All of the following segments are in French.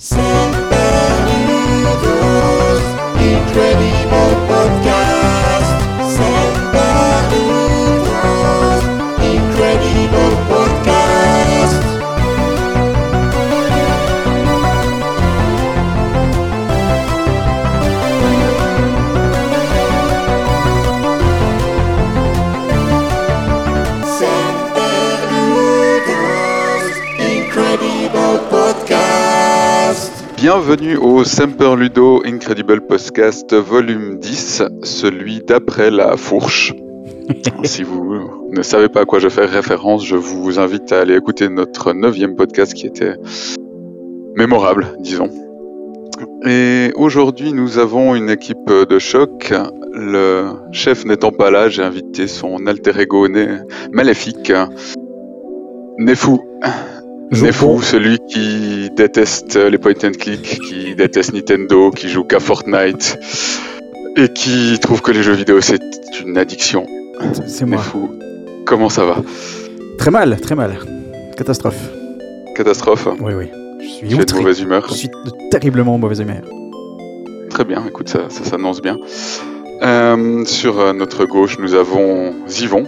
Saludos, Incredible Podcast. Bienvenue au Semper Ludo Incredible Podcast volume 10, celui d'après la fourche. si vous ne savez pas à quoi je fais référence, je vous invite à aller écouter notre neuvième podcast qui était mémorable, disons. Et aujourd'hui, nous avons une équipe de choc. Le chef n'étant pas là, j'ai invité son alter ego né- maléfique, Nefou. Nefou, celui qui déteste les point and click, qui déteste Nintendo, qui joue qu'à Fortnite et qui trouve que les jeux vidéo c'est une addiction. C'est moi. Nefou, comment ça va? Très mal, très mal. Catastrophe. Catastrophe Oui, oui. Je suis de mauvaise humeur Je suis de terriblement mauvaise humeur. Très bien, écoute, ça, ça s'annonce bien. Euh, sur euh, notre gauche, nous avons Zivon.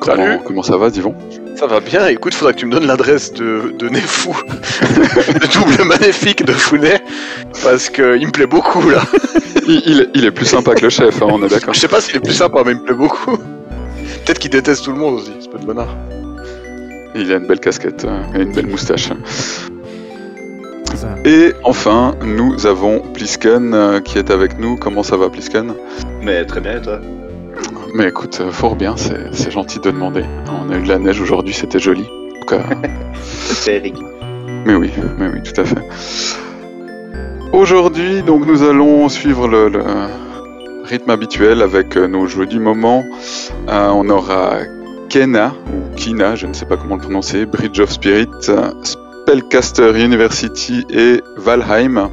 Comment, Salut. comment ça va, Zivon? Ça va bien, écoute, faudra que tu me donnes l'adresse de, de Nefou, le double magnifique de Founet, parce qu'il me plaît beaucoup là. il, il- il est plus sympa que le chef, hein, on est d'accord. Je sais pas s'il est plus sympa, mais il me plaît beaucoup. Peut-être qu'il déteste tout le monde aussi, c'est pas de bonheur. Il a une belle casquette euh, et une belle moustache. Et enfin, nous avons Plisken euh, qui est avec nous. Comment ça va, Plisken? Mais très bien, et toi? Mais écoute, euh, fort bien, c'est c'est gentil de demander. On a eu de la neige aujourd'hui, c'était joli. En tout cas, C'est Eric. mais oui, mais oui, tout à fait. Aujourd'hui, donc, nous allons suivre le, le rythme habituel avec euh, nos jeux du moment. Euh, on aura Kena, ou Kina, je ne sais pas comment le prononcer, Bridge of Spirit, Spellcaster University et Valheim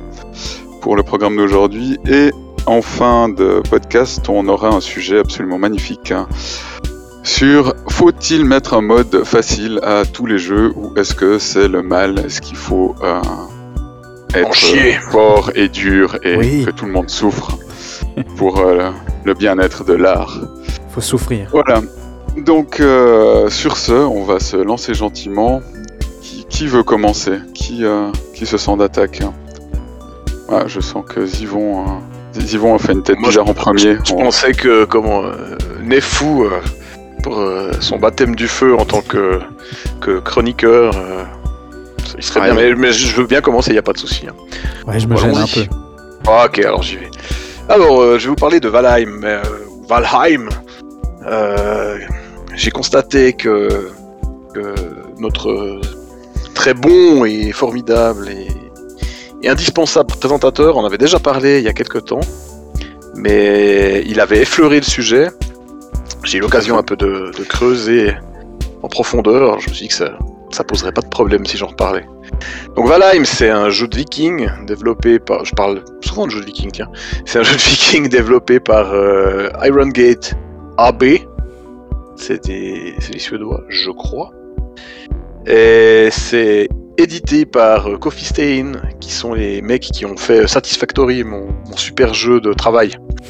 pour le programme d'aujourd'hui. Et en fin de podcast, on aura un sujet absolument magnifique hein, sur faut-il mettre un mode facile à tous les jeux ou est-ce que c'est le mal? Est-ce qu'il faut euh, être chier. fort et dur et Oui. que tout le monde souffre pour euh, le bien-être de l'art? Faut souffrir. Voilà. Donc euh, sur ce, on va se lancer gentiment. Qui, qui veut commencer? Qui, euh, qui se sent d'attaque? Ah, Je sens que Zivon, euh, Zivon a fait une tête Moi, bizarre en premier. Je On- pensais que, comment, euh, Nefou, euh, pour euh, son baptême du feu en tant que, que chroniqueur, euh, il serait Ouais. bien, mais, mais je veux bien commencer, y a pas de souci. hein. Ouais, je me gêne un peu. Allons-y. Ah, ok, alors j'y vais. Alors, euh, je vais vous parler de Valheim. mais, euh, Valheim. Euh, J'ai constaté que, que notre très bon et formidable et, et indispensable présentateur en avait déjà parlé il y a quelques temps, mais il avait effleuré le sujet. J'ai eu l'occasion un peu de, creuser en profondeur. Je me suis dit que ça, ça poserait pas de problème si j'en reparlais. Donc Valheim, c'est un jeu de viking développé par. Je parle souvent de jeu de viking, tiens. C'est un jeu de viking développé par euh, Iron Gate AB. C'est des, des Suédois, je crois. Et c'est édité par euh, Coffee Stain, qui sont les mecs qui ont fait Satisfactory, mon, mon super jeu de travail.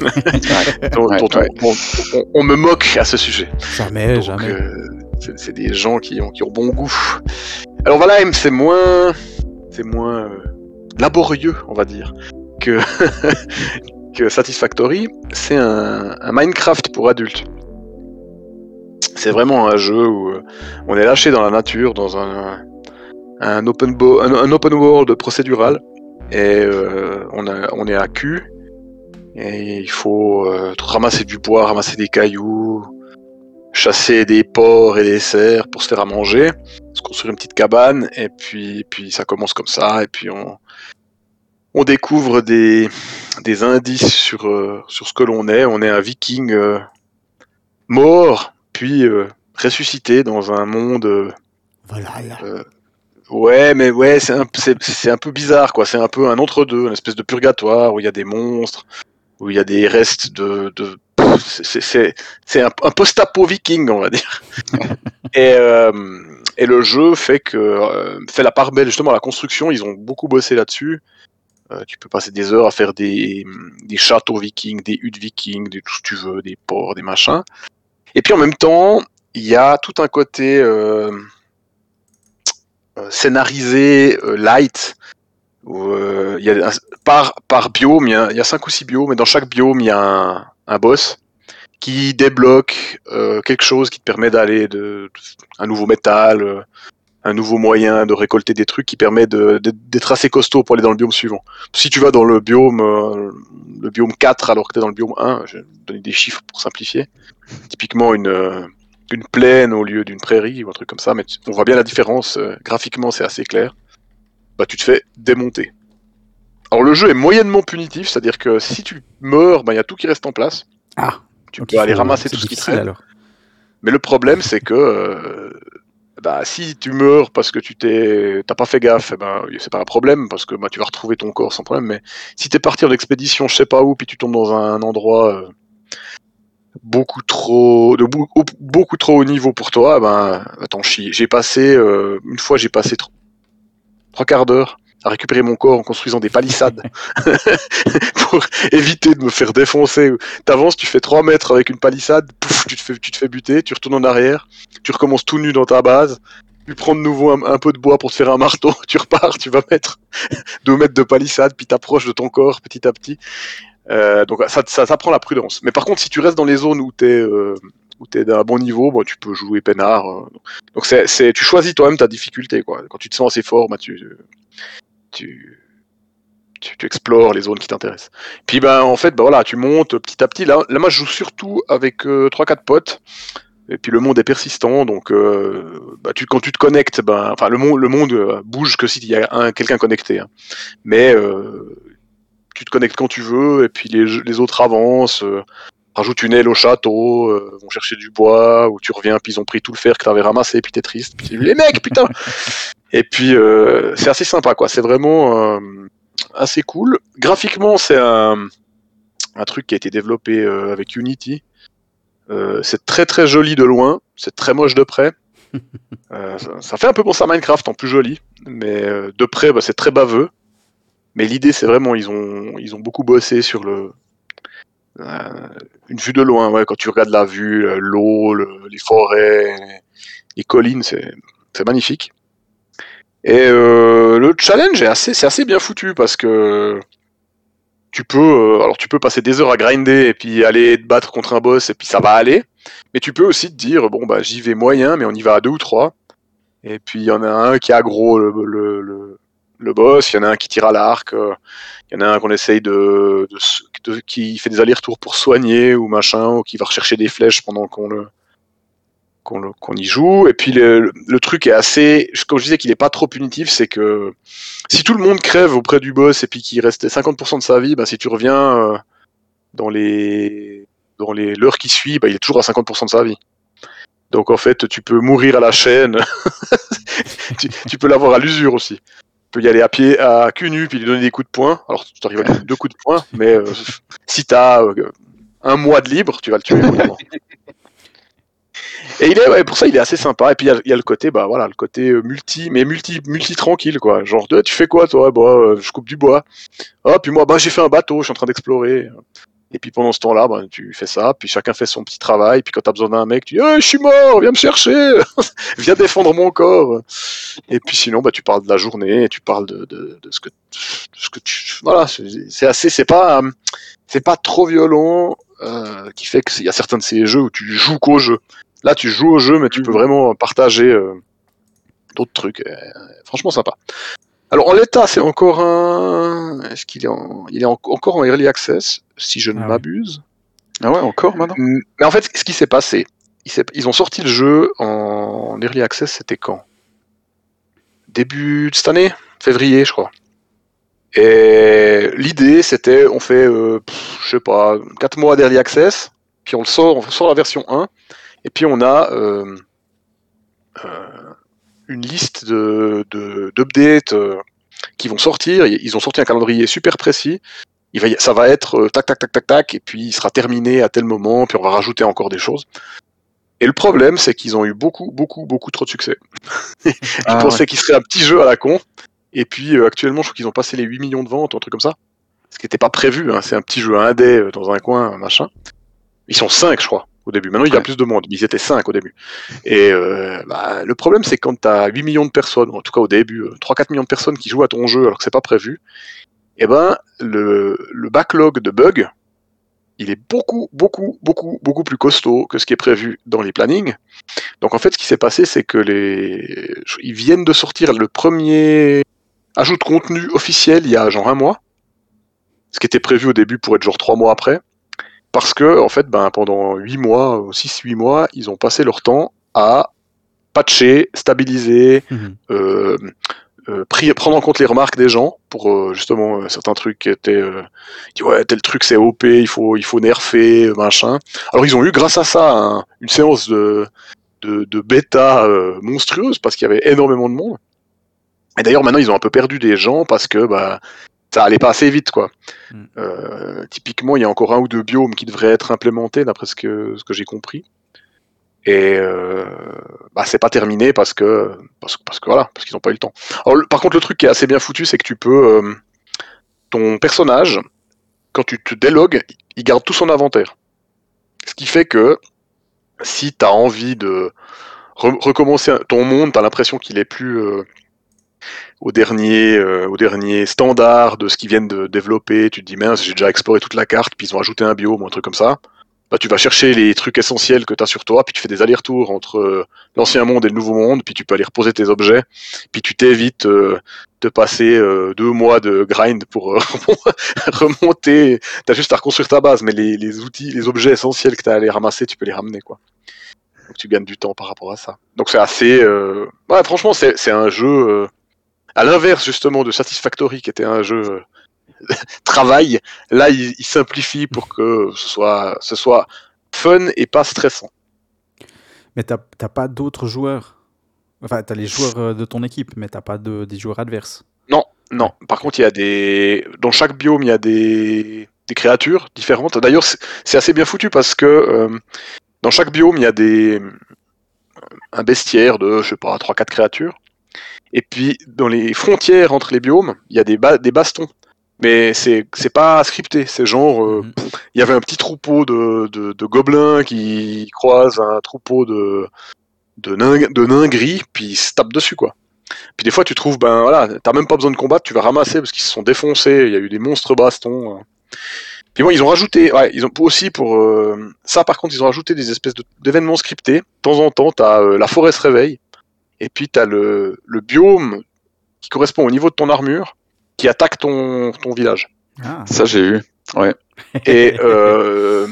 dont, Ouais, dont on- ouais. on, on- on me moque à ce sujet. Jamais, Donc, jamais. euh, c'est c'est des gens qui ont, qui ont bon goût. Alors Valheim, c'est moins, c'est moins euh, laborieux, on va dire, que que Satisfactory. C'est un, un Minecraft pour adultes. C'est vraiment un jeu où euh, on est lâché dans la nature, dans un, un open bo- un, un open world procédural, et euh, on, a- on est à cul. Et il faut euh, ramasser du bois, ramasser des cailloux, chasser des porcs et des cerfs pour se faire à manger, se construire une petite cabane, et puis, puis ça commence comme ça, et puis on, on découvre des, des indices sur, euh, sur ce que l'on est. On est un viking euh, mort, puis euh, ressuscité dans un monde... Voilà. Ouais, mais ouais, c'est un, c'est, c'est un peu bizarre, quoi. C'est un peu un entre-deux, une espèce de purgatoire où il y a des monstres, où il y a des restes de. de c'est, c'est, c'est un, un post-apo viking, on va dire. et, euh, Et le jeu fait que euh, fait la part belle justement à la construction. Ils ont beaucoup bossé là-dessus. Euh, tu peux passer des heures à faire des, des châteaux vikings, des huttes vikings, des tout ce que tu veux, des ports, des machins. Et puis en même temps, il y a tout un côté euh, scénarisé euh, light. Où, euh, y a par, par biome, il y, a, cinq ou six biomes, et dans chaque biome, il y a un, boss qui débloque euh, quelque chose qui te permet d'aller de, de- un nouveau métal, euh, un nouveau moyen de récolter des trucs qui permet de- de- d'être assez costaud pour aller dans le biome suivant. Si tu vas dans le biome, euh, le biome 4 alors que tu es dans le biome 1, je vais donner des chiffres pour simplifier. Typiquement une, euh, une plaine au lieu d'une prairie ou un truc comme ça, mais tu- on voit bien la différence. euh, graphiquement, c'est assez clair. Bah, tu te fais démonter. Alors le jeu est moyennement punitif, c'est-à-dire que si tu meurs, bah, il y a tout qui reste en place. Ah Tu peux aller ramasser tout ce qui traîne. alors. Mais le problème, c'est que euh, bah, si tu meurs parce que tu t'es, t'as pas fait gaffe, eh ben, c'est pas un problème parce que bah, tu vas retrouver ton corps sans problème. Mais si t'es parti en expédition, je sais pas où, puis tu tombes dans un endroit euh, beaucoup trop, de beaucoup trop haut niveau pour toi, ben, attends. J'ai passé euh, une fois, j'ai passé tro- trois quarts d'heure à récupérer mon corps en construisant des palissades pour éviter de me faire défoncer. T'avances, tu fais 3 mètres avec une palissade, pouf, tu te fais, tu te fais buter, tu retournes en arrière, tu recommences tout nu dans ta base, tu prends de nouveau un, un peu de bois pour te faire un marteau, tu repars, tu vas mettre 2 mètres de palissade, puis t'approches de ton corps petit à petit. Euh, donc ça, ça t'apprend la prudence. Mais par contre, si tu restes dans les zones où t'es euh, où t'es d'un bon niveau, bon, tu peux jouer peinard. euh. Donc c'est, tu choisis toi-même ta difficulté. Quoi. Quand tu te sens assez fort, bah, tu, tu, tu, tu explores les zones qui t'intéressent. Puis ben en fait, bah, voilà, tu montes petit à petit. Là, là moi, je joue surtout avec euh, 3-4 potes. Et puis le monde est persistant, donc euh, bah, tu, quand tu te connectes, ben, le monde, le monde euh, bouge que s'il y a un, quelqu'un connecté. hein. Mais euh, tu te connectes quand tu veux, et puis les, les autres avancent, euh, rajoutent une aile au château, euh, vont chercher du bois, ou tu reviens, puis ils ont pris tout le fer que t'avais ramassé, puis t'es triste, puis les mecs, putain Et puis euh, c'est assez sympa, quoi. C'est vraiment euh, assez cool. Graphiquement, c'est un, un truc qui a été développé avec Unity. C'est très très joli de loin, c'est très moche de près. Euh, ça, ça fait un peu penser à Minecraft en plus joli, mais euh, de près bah, c'est très baveux. Mais l'idée c'est vraiment ils ont beaucoup bossé sur le euh, une vue de loin, quand tu regardes la vue, euh, l'eau, le- les forêts, les, collines, c'est magnifique. Et euh, le challenge est assez c'est assez bien foutu parce que tu peux passer des heures à grinder et puis aller te battre contre un boss et puis ça va aller. Mais tu peux aussi te dire bon bah j'y vais moyen mais on y va à deux ou trois. Et puis il y en a un qui aggro le, le, le boss, il y en a un qui tire à l'arc, euh, il y en a un qu'on essaye de, qui fait des allers-retours pour soigner ou machin, ou qui va rechercher des flèches pendant qu'on le qu'on y joue. Et puis le, truc est assez, comme je disais qu'il est pas trop punitif, c'est que si tout le monde crève auprès du boss et puis qu'il restait 50% de sa vie, bah, si tu reviens euh, dans les dans les l'heure qui suit, bah, il est toujours à 50% de sa vie. Donc en fait, tu peux mourir à la chaîne. tu peux l'avoir à l'usure aussi. Tu peux y aller à pied, à cul nu, puis lui donner des coups de poing. Alors tu arrives à lui deux coups de poing, mais euh, si t'as euh, un mois de libre, tu vas le tuer. Et pour ça, il est assez sympa. Et puis il y a, le côté, bah voilà, le côté euh, multi, mais multi, multi tranquille, quoi. Genre, tu fais quoi, toi? Bah, je coupe du bois. Ah, puis moi, bah, j'ai fait un bateau, je suis en train d'explorer. Et puis pendant ce temps-là, bah, tu fais ça, puis chacun fait son petit travail. Puis quand t'as besoin d'un mec, tu dis, Eh, je suis mort, viens me chercher, viens défendre mon corps. Et puis sinon, bah, tu parles de la journée, tu parles de, de, de ce que, de ce que tu, voilà, c'est assez, c'est pas, euh, c'est pas trop violent, euh, qui fait qu'il y a certains de ces jeux où tu joues qu'au jeu. Là, tu joues au jeu, mais tu peux vraiment partager euh, d'autres trucs. Euh, franchement, sympa. Alors, en l'état, c'est encore un. Est-ce qu'il est, en... il est en- encore en early access, si je ne Ah m'abuse? Ah ouais, encore maintenant? Mm, Mais en fait, ce qui s'est passé, ils ont sorti le jeu en early access, c'était quand? Début de cette année? Février, je crois. Et l'idée, c'était, on fait, euh, pff, je sais pas, 4 mois d'early access, puis on le sort, on sort la version 1, et puis on a euh, euh, une liste de de- d'updates euh, qui vont sortir. Ils ont sorti un calendrier super précis. Il va y- ça va être euh, tac tac tac tac tac, et puis il sera terminé à tel moment, puis on va rajouter encore des choses. Et le problème, c'est qu'ils ont eu beaucoup, beaucoup, beaucoup trop de succès. Ils Ah, pensaient qu'ils seraient un petit jeu à la con. Et puis euh, actuellement, je crois qu'ils ont passé les 8 millions de ventes, un truc comme ça. Ce qui n'était pas prévu, hein. c'est un petit jeu indé dans un coin, machin. Ils sont 5, je crois, au début. Maintenant, il y a Ouais. plus de monde, mais ils étaient 5 au début. Et euh, bah, le problème, c'est quand tu as 8 millions de personnes, en tout cas au début, euh, 3-4 millions de personnes qui jouent à ton jeu alors que c'est pas prévu, et ben le, le backlog de bugs, il est beaucoup, beaucoup, beaucoup, beaucoup plus costaud que ce qui est prévu dans les plannings. Donc en fait, ce qui s'est passé, c'est que les, ils viennent de sortir le premier ajout de contenu officiel il y a genre un mois, ce qui était prévu au début pour être genre trois mois après, parce que en fait, ben pendant huit mois, ou six, huit mois, ils ont passé leur temps à patcher, stabiliser, Mhm. euh, euh, prendre en compte les remarques des gens pour euh, justement euh, certains trucs qui étaient euh, dit, ouais tel truc c'est OP il faut il faut nerfer machin alors ils ont eu grâce à ça un- une séance de de, de bêta euh, monstrueuse parce qu'il y avait énormément de monde et d'ailleurs maintenant ils ont un peu perdu des gens parce que bah ça allait pas assez vite quoi Mm. Euh, typiquement il y a encore un ou deux biomes qui devraient être implémentés d'après ce que ce que j'ai compris et euh, bah, c'est pas terminé parce que parce, que- parce que voilà parce qu'ils n'ont pas eu le temps. Alors, le- par contre le truc qui est assez bien foutu c'est que tu peux euh, ton personnage quand tu te délogues il garde tout son inventaire. Ce qui fait que si tu as envie de re- recommencer ton monde, tu as l'impression qu'il est plus au dernier euh, au dernier standard de ce qu'ils viennent de développer, tu te dis mince, j'ai déjà exploré toute la carte, puis ils ont ajouté un biome ou un truc comme ça bah, tu vas chercher les trucs essentiels que tu as sur toi, puis tu fais des allers-retours entre euh, l'ancien monde et le nouveau monde, puis tu peux aller reposer tes objets, puis tu t'évites euh, de passer euh, deux mois de grind pour remonter. Tu as juste à reconstruire ta base, mais les, outils, les objets essentiels que tu as à aller ramasser, tu peux les ramener. quoi. Donc tu gagnes du temps par rapport à ça. Donc c'est assez... Ouais, franchement, c'est un jeu... À l'inverse justement de Satisfactory, qui était un jeu... euh, travail, là il, il simplifie pour que ce soit, ce soit fun et pas stressant. Mais t'as pas d'autres joueurs. Enfin, t'as les joueurs euh, de ton équipe, mais t'as pas de, des joueurs adverses. Non, par contre il y a des, dans chaque biome il y a des, des créatures différentes. D'ailleurs c'est c'est assez bien foutu parce que euh, dans chaque biome il y a des, un bestiaire de je sais pas 3-4 créatures. Et puis dans les frontières entre les biomes il y a des, ba- des bastons. Mais c'est pas scripté, c'est genre euh, Mhm. il y avait un petit troupeau de, de, de gobelins qui croisent un troupeau de, de, nains, de nains gris, puis ils se tapent dessus, quoi. Puis des fois, tu trouves, ben voilà, t'as même pas besoin de combattre, tu vas ramasser parce qu'ils se sont défoncés, il y a eu des monstres bastons. euh. Puis bon, ils ont rajouté, ouais, ils ont aussi pour euh, ça, par contre, ils ont rajouté des espèces de- d'événements scriptés. De temps en temps, t'as euh, la forêt se réveille, et puis t'as le, le biome qui correspond au niveau de ton armure qui attaque ton, ton village. Ah, Ça, j'ai eu. Et euh,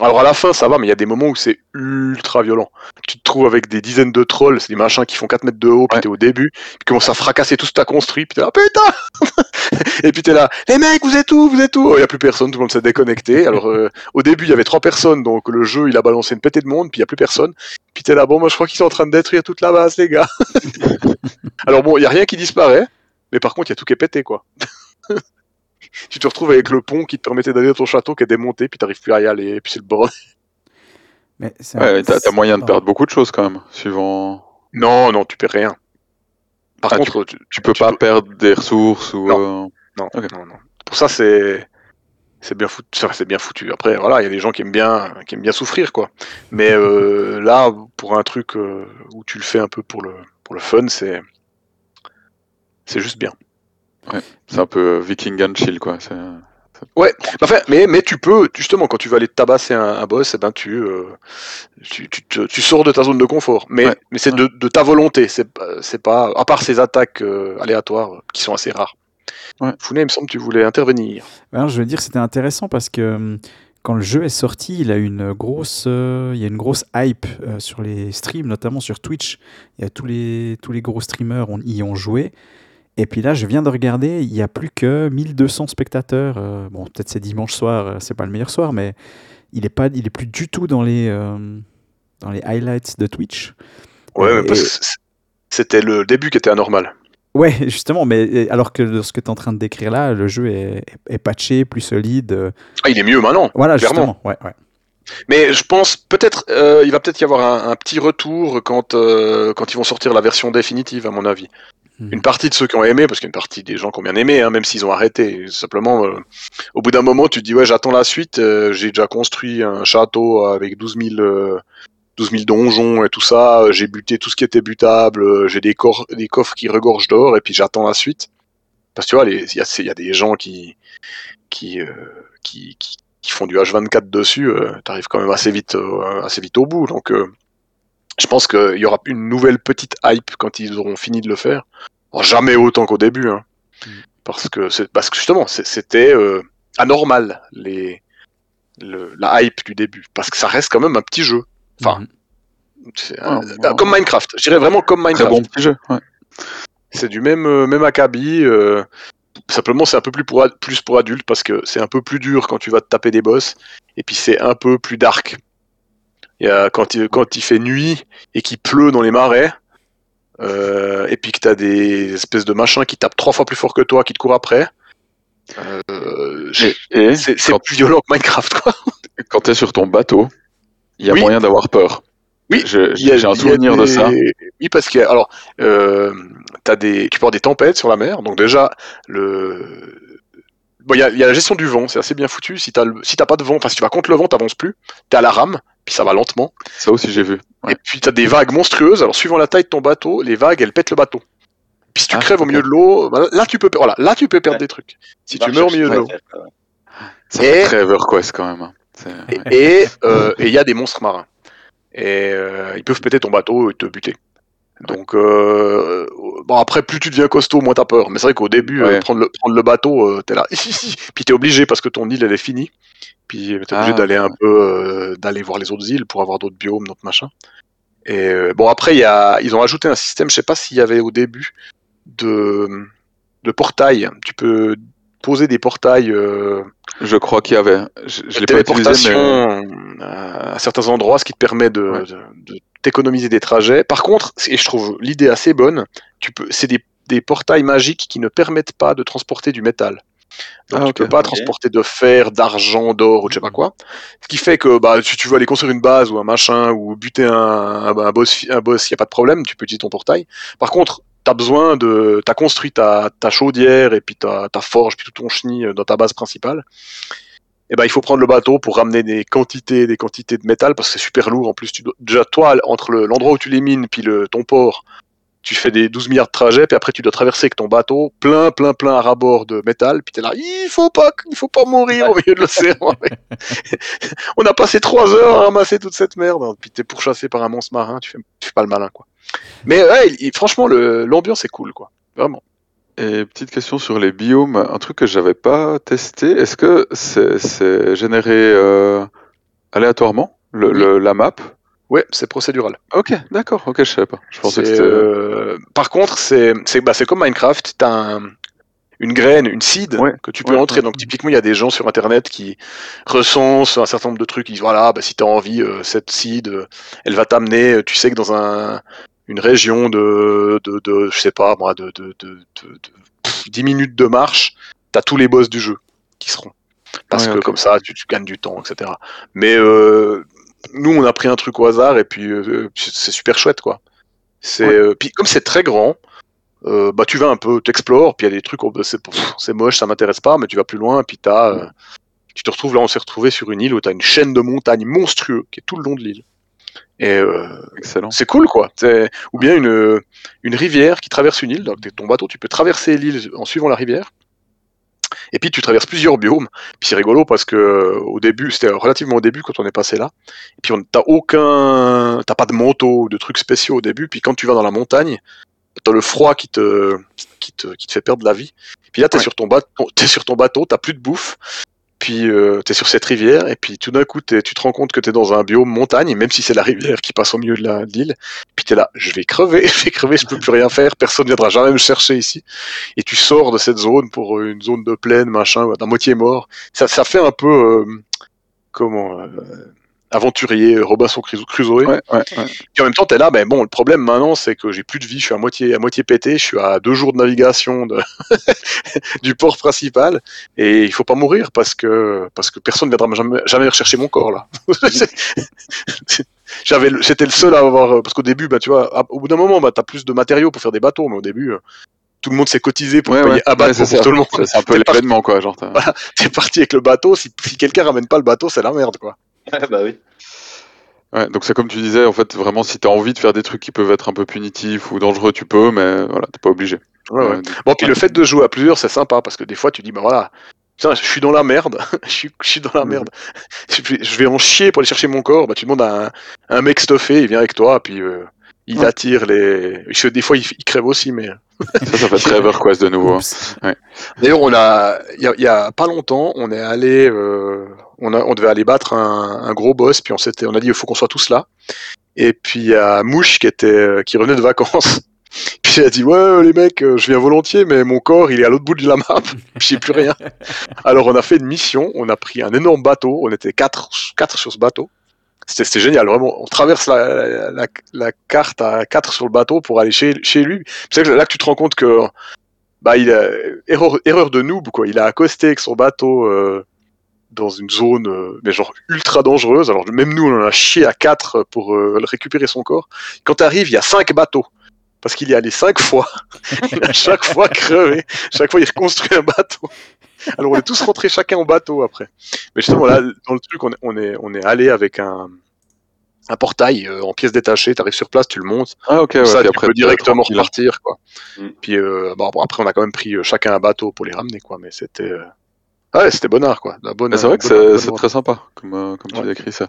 alors à la fin, ça va, mais il y a des moments où c'est ultra violent. Tu te trouves avec des dizaines de trolls, c'est des machins qui font 4 mètres de haut, puis Ouais. t'es au début, puis tu commences à fracasser tout ce que t'as construit, puis t'es là, putain Et puis t'es là, les mecs, vous êtes où Vous êtes où? Il y a plus personne, tout le monde s'est déconnecté. Alors euh, au début, il y avait trois personnes, donc le jeu, il a balancé une pétée de monde, puis il y a plus personne. Puis t'es là, bon, moi je crois qu'ils sont en train de détruire toute la base, les gars. alors bon, il y a rien qui disparaît, mais par contre, il y a tout qui est pété, quoi. tu te retrouves avec le pont qui te permettait d'aller dans ton château qui est démonté, puis t'arrives plus à y aller, et puis c'est le bordel. mais c'est Ouais, t'as t'as moyen de perdre beaucoup de choses quand même, suivant. Non, non, tu perds rien. Par Ah, contre, tu, Tu peux Tu pas peux- perdre des ressources ou. euh, non, non, non. Pour ça, c'est c'est bien foutu. ça, C'est bien foutu. Après, voilà, il y a des gens qui aiment bien, qui aiment bien souffrir, quoi. Mais euh, là, pour un truc euh, où tu le fais un peu pour le pour le fun, c'est c'est juste bien. C'est un peu Viking and chill quoi. c'est- Enfin, mais, mais tu peux, justement, quand tu vas aller tabasser un, un boss, eh ben, tu, euh, tu, tu, sors de ta zone de confort. Mais, Ouais. mais c'est de, de ta volonté. C'est pas- c'est pas, à part ces attaques euh, aléatoires euh, qui sont assez rares. Ouais. Founet, il me semble que tu voulais intervenir. Alors, je veux dire, c'était intéressant parce que quand le jeu est sorti, il a une grosse, euh, il y a une grosse hype euh, sur les streams, notamment sur Twitch. Il y a tous les, tous les gros streamers on, y ont joué. Et puis là, je viens de regarder, il y a plus que 1200 spectateurs. euh, bon, peut-être c'est dimanche soir, euh, c'est pas le meilleur soir, mais il est pas, il est plus du tout dans les, euh, dans les highlights de Twitch. Ouais, Et- mais parce que c'était le début qui était anormal. Ouais, justement, mais alors que ce que tu es en train de décrire là, le jeu est, patché, plus solide. Ah, il est mieux maintenant. Voilà, Clairement. justement. Ouais, ouais. Mais je pense peut-être euh, il va peut-être y avoir un, un petit retour quand euh, quand ils vont sortir la version définitive à mon avis. Hmm. Une partie de ceux qui ont aimé, parce qu'il y a une partie des gens qui ont bien aimé, hein, même s'ils ont arrêté. Simplement, euh, au bout d'un moment, tu te dis ouais j'attends la suite. J'ai déjà construit un château avec 12 000 euh, 12 000 donjons et tout ça. J'ai buté tout ce qui était butable. J'ai des, coffres qui regorgent d'or et puis j'attends la suite. Parce que tu vois, il y, a- il y a des gens qui qui, euh, qui, qui, qui font du H24 dessus. Euh, T'arrives quand même assez vite euh, assez vite au bout. Donc euh, je pense qu'il y aura une nouvelle petite hype quand ils auront fini de le faire. Alors, jamais autant qu'au début, hein. Mm. parce que c'est parce que justement c'était euh, anormal les le, la hype du début, parce que ça reste quand même un petit jeu. Enfin, un- ouais. comme Minecraft. Je dirais vraiment comme Très Minecraft. bon petit jeu. ouais. C'est du même même acabit. euh, simplement, c'est un peu plus pour ad- plus pour adultes parce que c'est un peu plus dur quand tu vas te taper des boss, et puis c'est un peu plus dark. Il y a, quand il quand il fait nuit et qu'il pleut dans les marais, euh, et puis que t'as des espèces de machins qui tapent trois fois plus fort que toi, qui te courent après. euh, c'est plus violent que Minecraft, quoi. quand tu es sur ton bateau, il y a Oui. moyen d'avoir peur. Oui, J'ai un souvenir de ça. Oui, parce que alors, euh, t'as des, tu peux avoir des tempêtes sur la mer. Donc déjà, le, bon, il y a, y a la gestion du vent, c'est assez bien foutu. Si t'as, le- si t'as pas de vent, enfin si tu vas contre le vent, t'avances plus. T'es à la rame, puis ça va lentement. Ça aussi, j'ai vu. Ouais. Et puis t'as des vagues monstrueuses. Alors suivant la taille de ton bateau, les vagues elles pètent le bateau. Puis si tu Ah, crèves au milieu de l'eau, bah, là tu peux, voilà, là tu peux perdre Ouais. des trucs. Si tu meurs au milieu de l'eau. Ça Et- fait très EverQuest quand même. hein. C'est- Et euh, et il y a des monstres marins. Et euh, ils peuvent péter ton bateau et te buter. Donc, euh, bon, après, plus tu deviens costaud, moins t'as peur. Mais c'est vrai qu'au début, euh, prendre, le, prendre le bateau, euh, t'es là. Puis t'es obligé parce que ton île, elle est finie. Puis t'es obligé Ah, d'aller un peu, d'aller voir les autres îles pour avoir d'autres biomes, d'autres machins. Et bon, après, il y a, ils ont ajouté un système, je sais pas s'il y avait au début, de, de portail. Tu peux poser des portails. Je crois qu'il y avait. Je, je l'ai pas utilisé, mais euh, à certains endroits, ce qui te permet de, Ouais. de- de t'économiser des trajets. Par contre, et je trouve l'idée assez bonne, tu peux, c'est des, des portails magiques qui ne permettent pas de transporter du métal. Donc Ah, tu ok. peux pas transporter de fer, d'argent, d'or ou je sais pas quoi. Ce qui fait que bah, si tu veux aller construire une base ou un machin ou buter un, un, un boss, un boss, y a pas de problème, tu peux utiliser ton portail. Par contre, t'as besoin de, t'as construit ta, ta chaudière et puis ta, forge puis tout ton chenille dans ta base principale. Et ben il faut prendre le bateau pour ramener des quantités, des quantités de métal parce que c'est super lourd. En plus, tu dois, déjà toi entre le- l'endroit où tu les mines puis le, ton port, tu fais des 12 milliards de trajets, puis après tu dois traverser avec ton bateau plein, plein, plein à rabord de métal, puis t'es là, il faut pas, il faut pas mourir au milieu de l'océan. On a passé trois heures à ramasser toute cette merde, puis t'es pourchassé par un monstre marin, tu fais, tu fais pas le malin, quoi. Mais ouais, il- il- franchement, l'ambiance est cool, quoi. Vraiment. Et petite question sur les biomes, un truc que j'avais pas testé, est-ce que c'est c'est généré euh, aléatoirement, le, Oui. le- la map? Ouais, c'est procédural. Ok, d'accord, ok, je savais pas. Je pensais que euh, Par contre, c'est bah, comme Minecraft, t'as un- une graine, une seed Ouais, que tu peux ouais, entrer. ouais. Donc typiquement, il y a des gens sur Internet qui recensent un certain nombre de trucs. Ils disent voilà, bah, si t'as envie, euh, cette seed, elle va t'amener. Tu sais que dans un une région de, de, de je sais pas moi, de, de, de, de, de pff, 10 minutes de marche, t'as tous les boss du jeu qui seront. Parce Ouais, que comme ça, tu, tu gagnes du temps, etc. Mais euh, nous, on a pris un truc au hasard et puis euh, c'est c'est super chouette, quoi. C'est Ouais. euh, puis comme c'est très grand, euh, bah tu vas un peu, t'explores, puis il y a des trucs, oh, bah, c'est moche, ça m'intéresse pas, mais tu vas plus loin, puis t'as, euh, tu te retrouves là, on s'est retrouvé sur une île où t'as une chaîne de montagnes monstrueux qui est tout le long de l'île. Et euh, Excellent. c'est cool, quoi. C'est- Ou bien une, une rivière qui traverse une île. Donc, ton bateau, tu peux traverser l'île en suivant la rivière. Et puis, tu traverses plusieurs biomes. Puis, c'est rigolo parce que euh, au début, c'était relativement au début quand on est passé là. Et puis, on- t'as aucun. T'as pas de manteau ou de trucs spéciaux au début. Puis, quand tu vas dans la montagne, t'as le froid qui te, qui te, qui te fait perdre la vie. Puis là, t'es Ouais. sur ton bateau, t'es sur ton bateau, t'as plus de bouffe. Puis euh, t'es sur cette rivière, et puis tout d'un coup, tu te rends compte que t'es dans un biome montagne, même si c'est la rivière qui passe au milieu de l'île. Puis t'es là, je vais crever, je vais crever, je peux plus rien faire, personne viendra jamais me chercher ici. Et tu sors de cette zone pour une zone de plaine, machin, à moitié mort. Ça, ça fait un peu, euh, comment, euh, aventurier Robinson Crusoe. Ouais, ouais, ouais. Puis en même temps, t'es là, ben bon, le problème maintenant, c'est que j'ai plus de vie, je suis à moitié, à moitié pété, je suis à deux jours de navigation de du port principal, et il faut pas mourir parce que parce que personne ne viendra jamais, jamais rechercher mon corps là. J'avais, j'étais le seul à avoir, parce qu'au début, bah tu vois, à- au bout d'un moment, bah t'as plus de matériaux pour faire des bateaux, mais au début, euh, tout le monde s'est cotisé pour Ouais, payer ouais. un bateau Ouais, pour tout le monde. C'est- un peu l'événement, quoi. Genre, T'es parti avec le bateau, si, si quelqu'un ramène pas le bateau, c'est la merde quoi. Ouais, bah oui. Ouais, donc c'est comme tu disais, en fait, vraiment, si t'as envie de faire des trucs qui peuvent être un peu punitifs ou dangereux, tu peux, mais voilà, t'es pas obligé. Ouais, ouais. Euh, Bon, puis le fait de jouer à plusieurs, c'est sympa parce que des fois, tu dis, bah voilà, putain, je suis dans la merde, je suis, je suis dans la Mhm. merde, je vais, je vais en chier pour aller chercher mon corps. Bah, tu demandes à un, un mec stuffé, il vient avec toi, puis euh, il Ouais. attire les. je- des fois, il, crève aussi, mais. Ça, ça fait très EverQuest de nouveau. D'ailleurs, on a, il y a, il y a pas longtemps, on est allé, euh, on, a, on devait aller battre un, un gros boss, puis on s'était, on a dit, il faut qu'on soit tous là. Et puis il y a Mouche qui était, euh, qui revenait de vacances. Puis il a dit, ouais, les mecs, euh, je viens volontiers, mais mon corps, il est à l'autre bout de la map. J'ai plus rien. Alors on a fait une mission, on a pris un énorme bateau, on était quatre, quatre sur ce bateau. C'était génial, vraiment. On traverse la, carte à quatre sur le bateau pour aller chez, lui. C'est là que tu te rends compte que bah, il a, erreur, erreur de noob, quoi. Il a accosté avec son bateau euh, dans une zone, euh, mais genre ultra dangereuse. Alors même nous, on en a chié à quatre pour euh, récupérer son corps. Quand t'arrives, il y a cinq bateaux. Parce qu'il y est allé cinq fois. Il a chaque fois crevé. Chaque fois, il reconstruit un bateau. Alors on est tous rentrés chacun au bateau après. Mais justement, là, dans le truc, on est, on est, on est allé avec un, un portail euh, en pièces détachées. T'arrives sur place, tu le montes. Ah, ok, ouais. Ça, tu après, peux directement repartir, quoi. Mm. Puis euh, bon, bon, après, on a quand même pris euh, chacun un bateau pour les ramener, quoi. Mais c'était, euh, ouais, c'était bonnard, quoi. La bonne. Mais c'est vrai que bonne- c'est bonne très sympa, comme, comme tu Ouais. décris ça.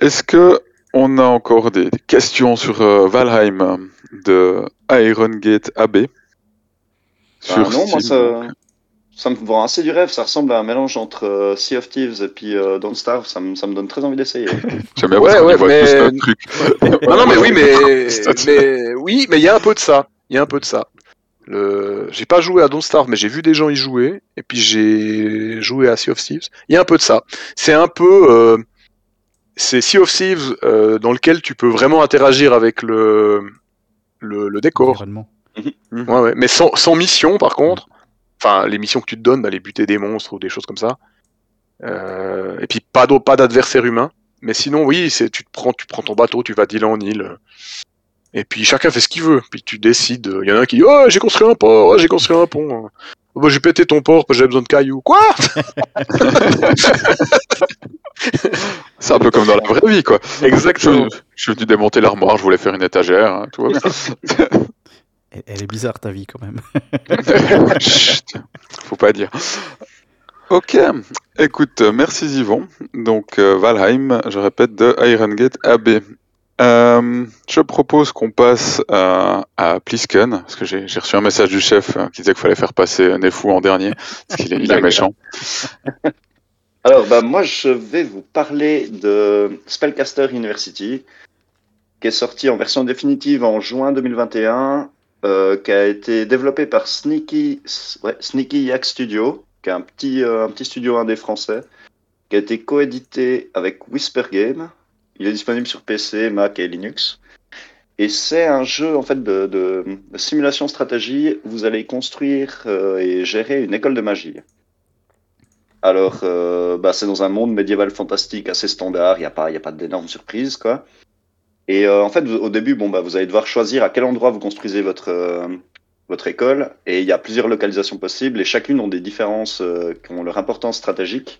Est-ce que on a encore des, des questions sur euh, Valheim de Iron Gate AB Ah non, moi ça, ça me vend assez du rêve. Ça ressemble à un mélange entre euh, Sea of Thieves et puis euh, Don't Starve. Ça me, ça me donne très envie d'essayer. J'aime bien Ouais, ouais, mais- truc. Non, non, mais oui, mais, oui, mais il y a un peu de ça. Il y a un peu de ça. Le... J'ai pas joué à Don't Starve, mais j'ai vu des gens y jouer, et puis j'ai joué à Sea of Thieves. Il y a un peu de ça. C'est un peu, euh, c'est Sea of Thieves euh, dans lequel tu peux vraiment interagir avec le le, le décor. Environnement. Ouais, ouais. Mais sans, sans mission, par contre. Enfin, les missions que tu te donnes, d'aller buter des monstres ou des choses comme ça. Euh, et puis pas d'adversaire humain. Mais sinon, oui, c'est tu te prends, tu prends ton bateau, tu vas d'île en île. Et puis chacun fait ce qu'il veut. Puis tu décides. Il y en a un qui dit Oh, j'ai construit un port, oh, j'ai construit un pont. Oh, bah, j'ai pété ton port parce que j'avais besoin de cailloux. Quoi? C'est un peu comme dans la vraie vie, quoi. Exactement. Je, je suis venu démonter l'armoire, je voulais faire une étagère, hein, tout. Elle, elle est bizarre ta vie quand même. Chut, faut pas dire. Ok, écoute, merci Yvon. Donc euh, Valheim, je répète, de Iron Gate AB. Euh, je propose qu'on passe euh, à Plisken, parce que j'ai reçu un message du chef euh, qui disait qu'il fallait faire passer Nefou en dernier, parce qu'il est, il est D'accord. méchant. Alors, bah, moi, je vais vous parler de Spellcaster University, qui est sorti en version définitive en juin 2021, euh, qui a été développé par Sneaky, ouais, Sneaky Yak Studio, qui est un petit, euh, un petit studio indé français, qui a été coédité avec Whisper Game. Il est disponible sur PC, Mac et Linux. Et c'est un jeu en fait de, simulation stratégie où vous allez construire euh, et gérer une école de magie. Alors, bah, c'est dans un monde médiéval fantastique assez standard, il n'y a pas, y a pas d'énormes surprises, quoi. Et euh, en fait, vous- au début, bon, bah, vous allez devoir choisir à quel endroit vous construisez votre, euh, votre école, et il y a plusieurs localisations possibles, et chacune ont des différences euh, qui ont leur importance stratégique.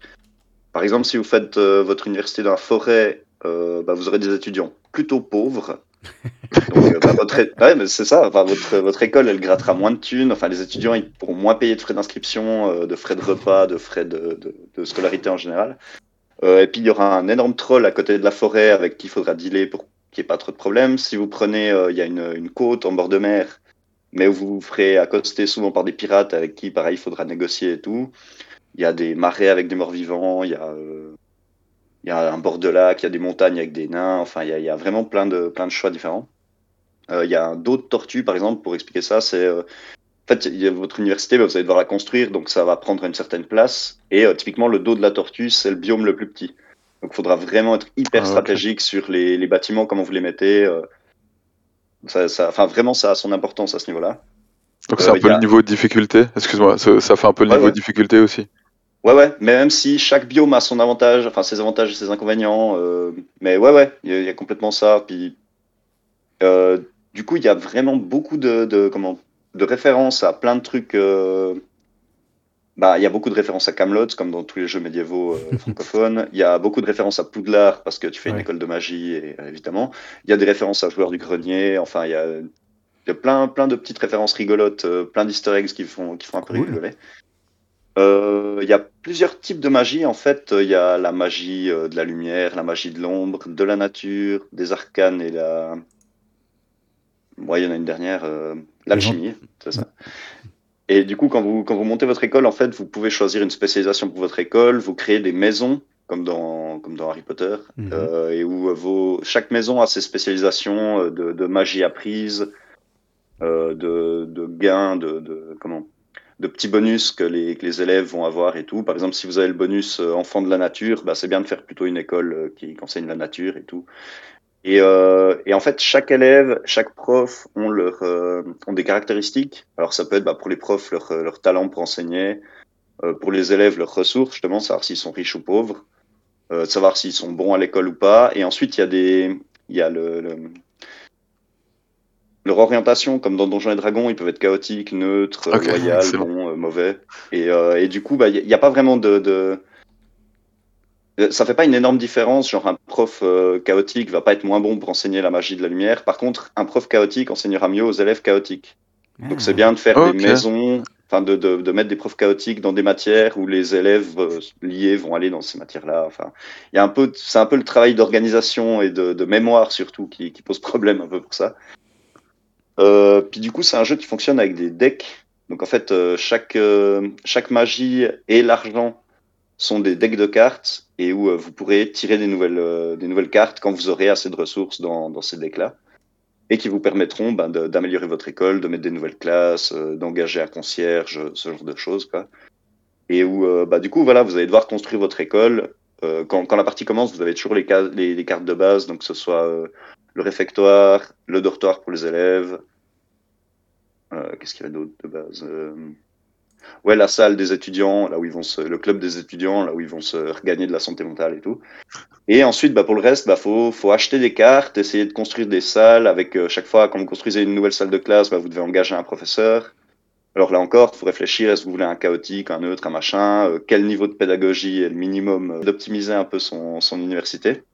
Par exemple, si vous faites votre université dans la forêt, bah, vous aurez des étudiants plutôt pauvres. Donc, bah, votre, é- ouais, mais c'est ça. Enfin, votre, votre école, elle grattera moins de thunes. Enfin, les étudiants, ils pourront moins payer de frais d'inscription, de frais de repas, de frais de, de, de scolarité en général. Et puis, il y aura un énorme troll à côté de la forêt avec qui il faudra dealer pour qu'il n'y pas trop de problèmes. Si vous prenez, euh, il y a une, côte en bord de mer, mais vous vous ferez accoster souvent par des pirates avec qui, pareil, il faudra négocier et tout. Il y a des marais avec des morts-vivants, il y euh, y a un bord de lac, il y a des montagnes avec des nains. Enfin, il y a, vraiment plein de, plein de choix différents. Euh, il y a un dos de tortue, par exemple, pour expliquer ça. C'est euh, en fait, votre université, bah, vous allez devoir la construire, donc ça va prendre une certaine place. Et typiquement, le dos de la tortue, c'est le biome le plus petit. Donc il faudra vraiment être hyper Ah, stratégique sur les, les bâtiments, comment vous les mettez. euh, ça, ça, enfin, vraiment, ça a son importance à ce niveau-là. Donc c'est Euh, un peu a- le niveau de difficulté. Excuse-moi, ça, ça fait un peu le Ouais, niveau ouais. de difficulté aussi. Ouais, ouais, mais même si chaque biome a son avantage, enfin ses avantages et ses inconvénients, euh, mais ouais, ouais, il y, a- il y a complètement ça. Puis, euh, du coup, il y a vraiment beaucoup de, de, comment, de références à plein de trucs. euh, bah, il y a beaucoup de références à Camelot, comme dans tous les jeux médiévaux euh, francophones. Il y a beaucoup de références à Poudlard, parce que tu fais une école de magie, et, euh, évidemment. Il y a des références à Joueurs du Grenier. Enfin, il y a, il y a plein, plein de petites références rigolotes, euh, plein d'easter eggs qui font, qui font un peu Cool. rigoler. Il y a plusieurs types de magie. En fait, il y a la magie de la lumière, la magie de l'ombre, de la nature, des arcanes et la. Ouais, il y en a une dernière, l'alchimie, c'est ça. Et du coup, quand vous, quand vous montez votre école, en fait, vous pouvez choisir une spécialisation pour votre école, vous créez des maisons, comme dans, comme dans Harry Potter, Mhm. euh, et où vos, chaque maison a ses spécialisations euh, de, de magie apprise, euh, de, de gains, de, de, comment, de petits bonus que les, que les élèves vont avoir et tout. Par exemple, si vous avez le bonus enfant de la nature, bah, c'est bien de faire plutôt une école qui enseigne la nature et tout. Et, euh, et en fait, chaque élève, chaque prof ont, leur, euh, ont des caractéristiques. Alors ça peut être bah, pour les profs leur, euh, leur talent pour enseigner, euh, pour les élèves leurs ressources, justement, savoir s'ils sont riches ou pauvres, savoir s'ils sont bons à l'école ou pas. Et ensuite, il y a des, il y a le, le- leur orientation, comme dans Donjons et Dragons, ils peuvent être chaotiques, neutres, Ok, loyal, excellent. bons, mauvais. Et, et du coup, bah, il n'y a, pas vraiment de, de... euh, Ça fait pas une énorme différence, genre un prof euh, chaotique va pas être moins bon pour enseigner la magie de la lumière. Par contre, un prof chaotique enseignera mieux aux élèves chaotiques. Donc c'est bien de faire des maisons, enfin de, de, de mettre des profs chaotiques dans des matières où les élèves euh, liés vont aller dans ces matières-là. Enfin, il y a un peu, c'est un peu le travail d'organisation et de, de mémoire surtout qui, qui pose problème un peu pour ça. Euh, puis du coup, c'est un jeu qui fonctionne avec des decks. Donc en fait, euh, chaque euh, chaque magie et l'argent sont des decks de cartes et où euh, vous pourrez tirer des nouvelles euh, des nouvelles cartes quand vous aurez assez de ressources dans, dans ces decks-là et qui vous permettront ben, d'améliorer votre école, de mettre des nouvelles classes, euh, d'engager un concierge, ce genre de choses. Quoi. Et où, bah, du coup, voilà, vous allez devoir construire votre école. Quand, quand la partie commence, vous avez toujours les, les, cartes de base, donc que ce soit le réfectoire, le dortoir pour les élèves. Qu'est-ce qu'il y a d'autre de base? Ouais, la salle des étudiants, là où ils vont se, le club des étudiants, là où ils vont se regagner de la santé mentale et tout. Et ensuite, bah, pour le reste, bah, faut, faut acheter des cartes, essayer de construire des salles. Avec euh, chaque fois, quand vous construisez une nouvelle salle de classe, bah, vous devez engager un professeur. Alors là encore, faut réfléchir. Est-ce que vous voulez un chaotique, un neutre, un machin euh, Quel niveau de pédagogie est le minimum euh, d'optimiser un peu son, son université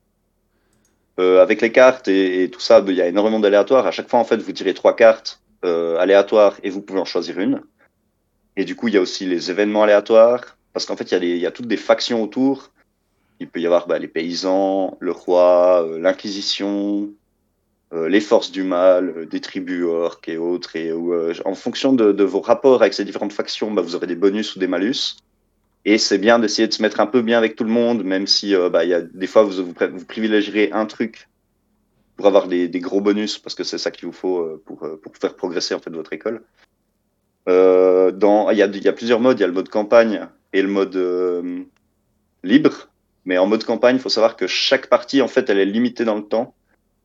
Avec les cartes et, tout ça, bah, il y a énormément d'aléatoires. À chaque fois, en fait, vous tirez trois cartes aléatoires et vous pouvez en choisir une. Et du coup, il y a aussi les événements aléatoires, parce qu'en fait, il y, a toutes des factions autour. Il peut y avoir bah, les paysans, le roi, euh, l'Inquisition, euh, les forces du mal, euh, des tribus orques et autres. Et en fonction de, vos rapports avec ces différentes factions, bah, vous aurez des bonus ou des malus. Et c'est bien d'essayer de se mettre un peu bien avec tout le monde, même si bah, des fois vous, vous, pri- vous privilégierez un truc pour avoir des, gros bonus, parce que c'est ça qu'il vous faut pour, pour faire progresser en fait votre école. Euh, dans, il, y a, il y a plusieurs modes. Il y a le mode campagne et le mode euh, libre. Mais en mode campagne, il faut savoir que chaque partie, en fait, elle est limitée dans le temps.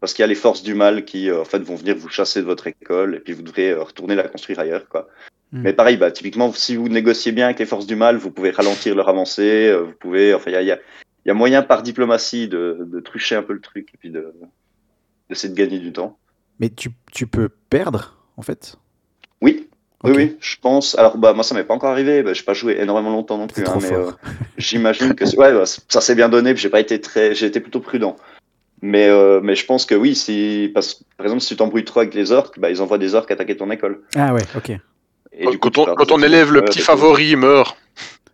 Parce qu'il y a les forces du mal qui, euh, en fait, vont venir vous chasser de votre école et puis vous devrez retourner la construire ailleurs, quoi. Hmm. Mais pareil, bah, typiquement, si vous négociez bien avec les forces du mal, vous pouvez ralentir leur avancée, vous pouvez, enfin, il y a, il y, a, il y a moyen par diplomatie de, de trucher un peu le truc et puis de, d'essayer de gagner du temps. Mais tu, tu peux perdre, en fait? Oui, Oui, oui, je pense. Alors, bah, moi, ça m'est pas encore arrivé. Bah, j'ai pas joué énormément longtemps non plus. Hein, mais euh, j'imagine que ouais, bah, ça s'est bien donné. puis J'ai pas été très, j'ai été plutôt prudent. Mais, euh, mais je pense que oui, si, parce, par exemple, si tu t'embrouilles trop avec les orques, bah, ils envoient des orques attaquer ton école. Ah ouais, ok. Et du coup, quand on, quand on élève le petit et tout. favori meurt,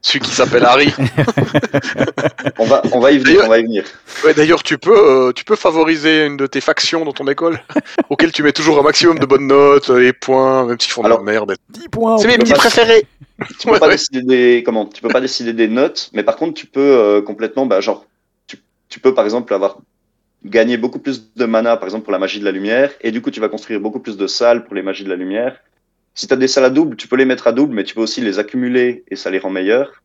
celui qui s'appelle Harry. On va, on va y venir, D'ailleurs- on va y venir. Ouais, D'ailleurs, tu peux, euh, tu peux favoriser une de tes factions dans ton école, auquel tu mets toujours un maximum de bonnes notes, les points, même s'ils font Alors, de la merde. 10 points C'est mes petits préférés. Tu peux Ouais, pas ouais. décider des, comment, tu peux pas décider des notes, mais par contre, tu peux euh, complètement, bah, genre, tu, tu peux par exemple avoir gagné beaucoup plus de mana, par exemple pour la magie de la lumière, et du coup, tu vas construire beaucoup plus de salles pour les magies de la lumière. Si tu as des salles à double, tu peux les mettre à double, mais tu peux aussi les accumuler et ça les rend meilleurs.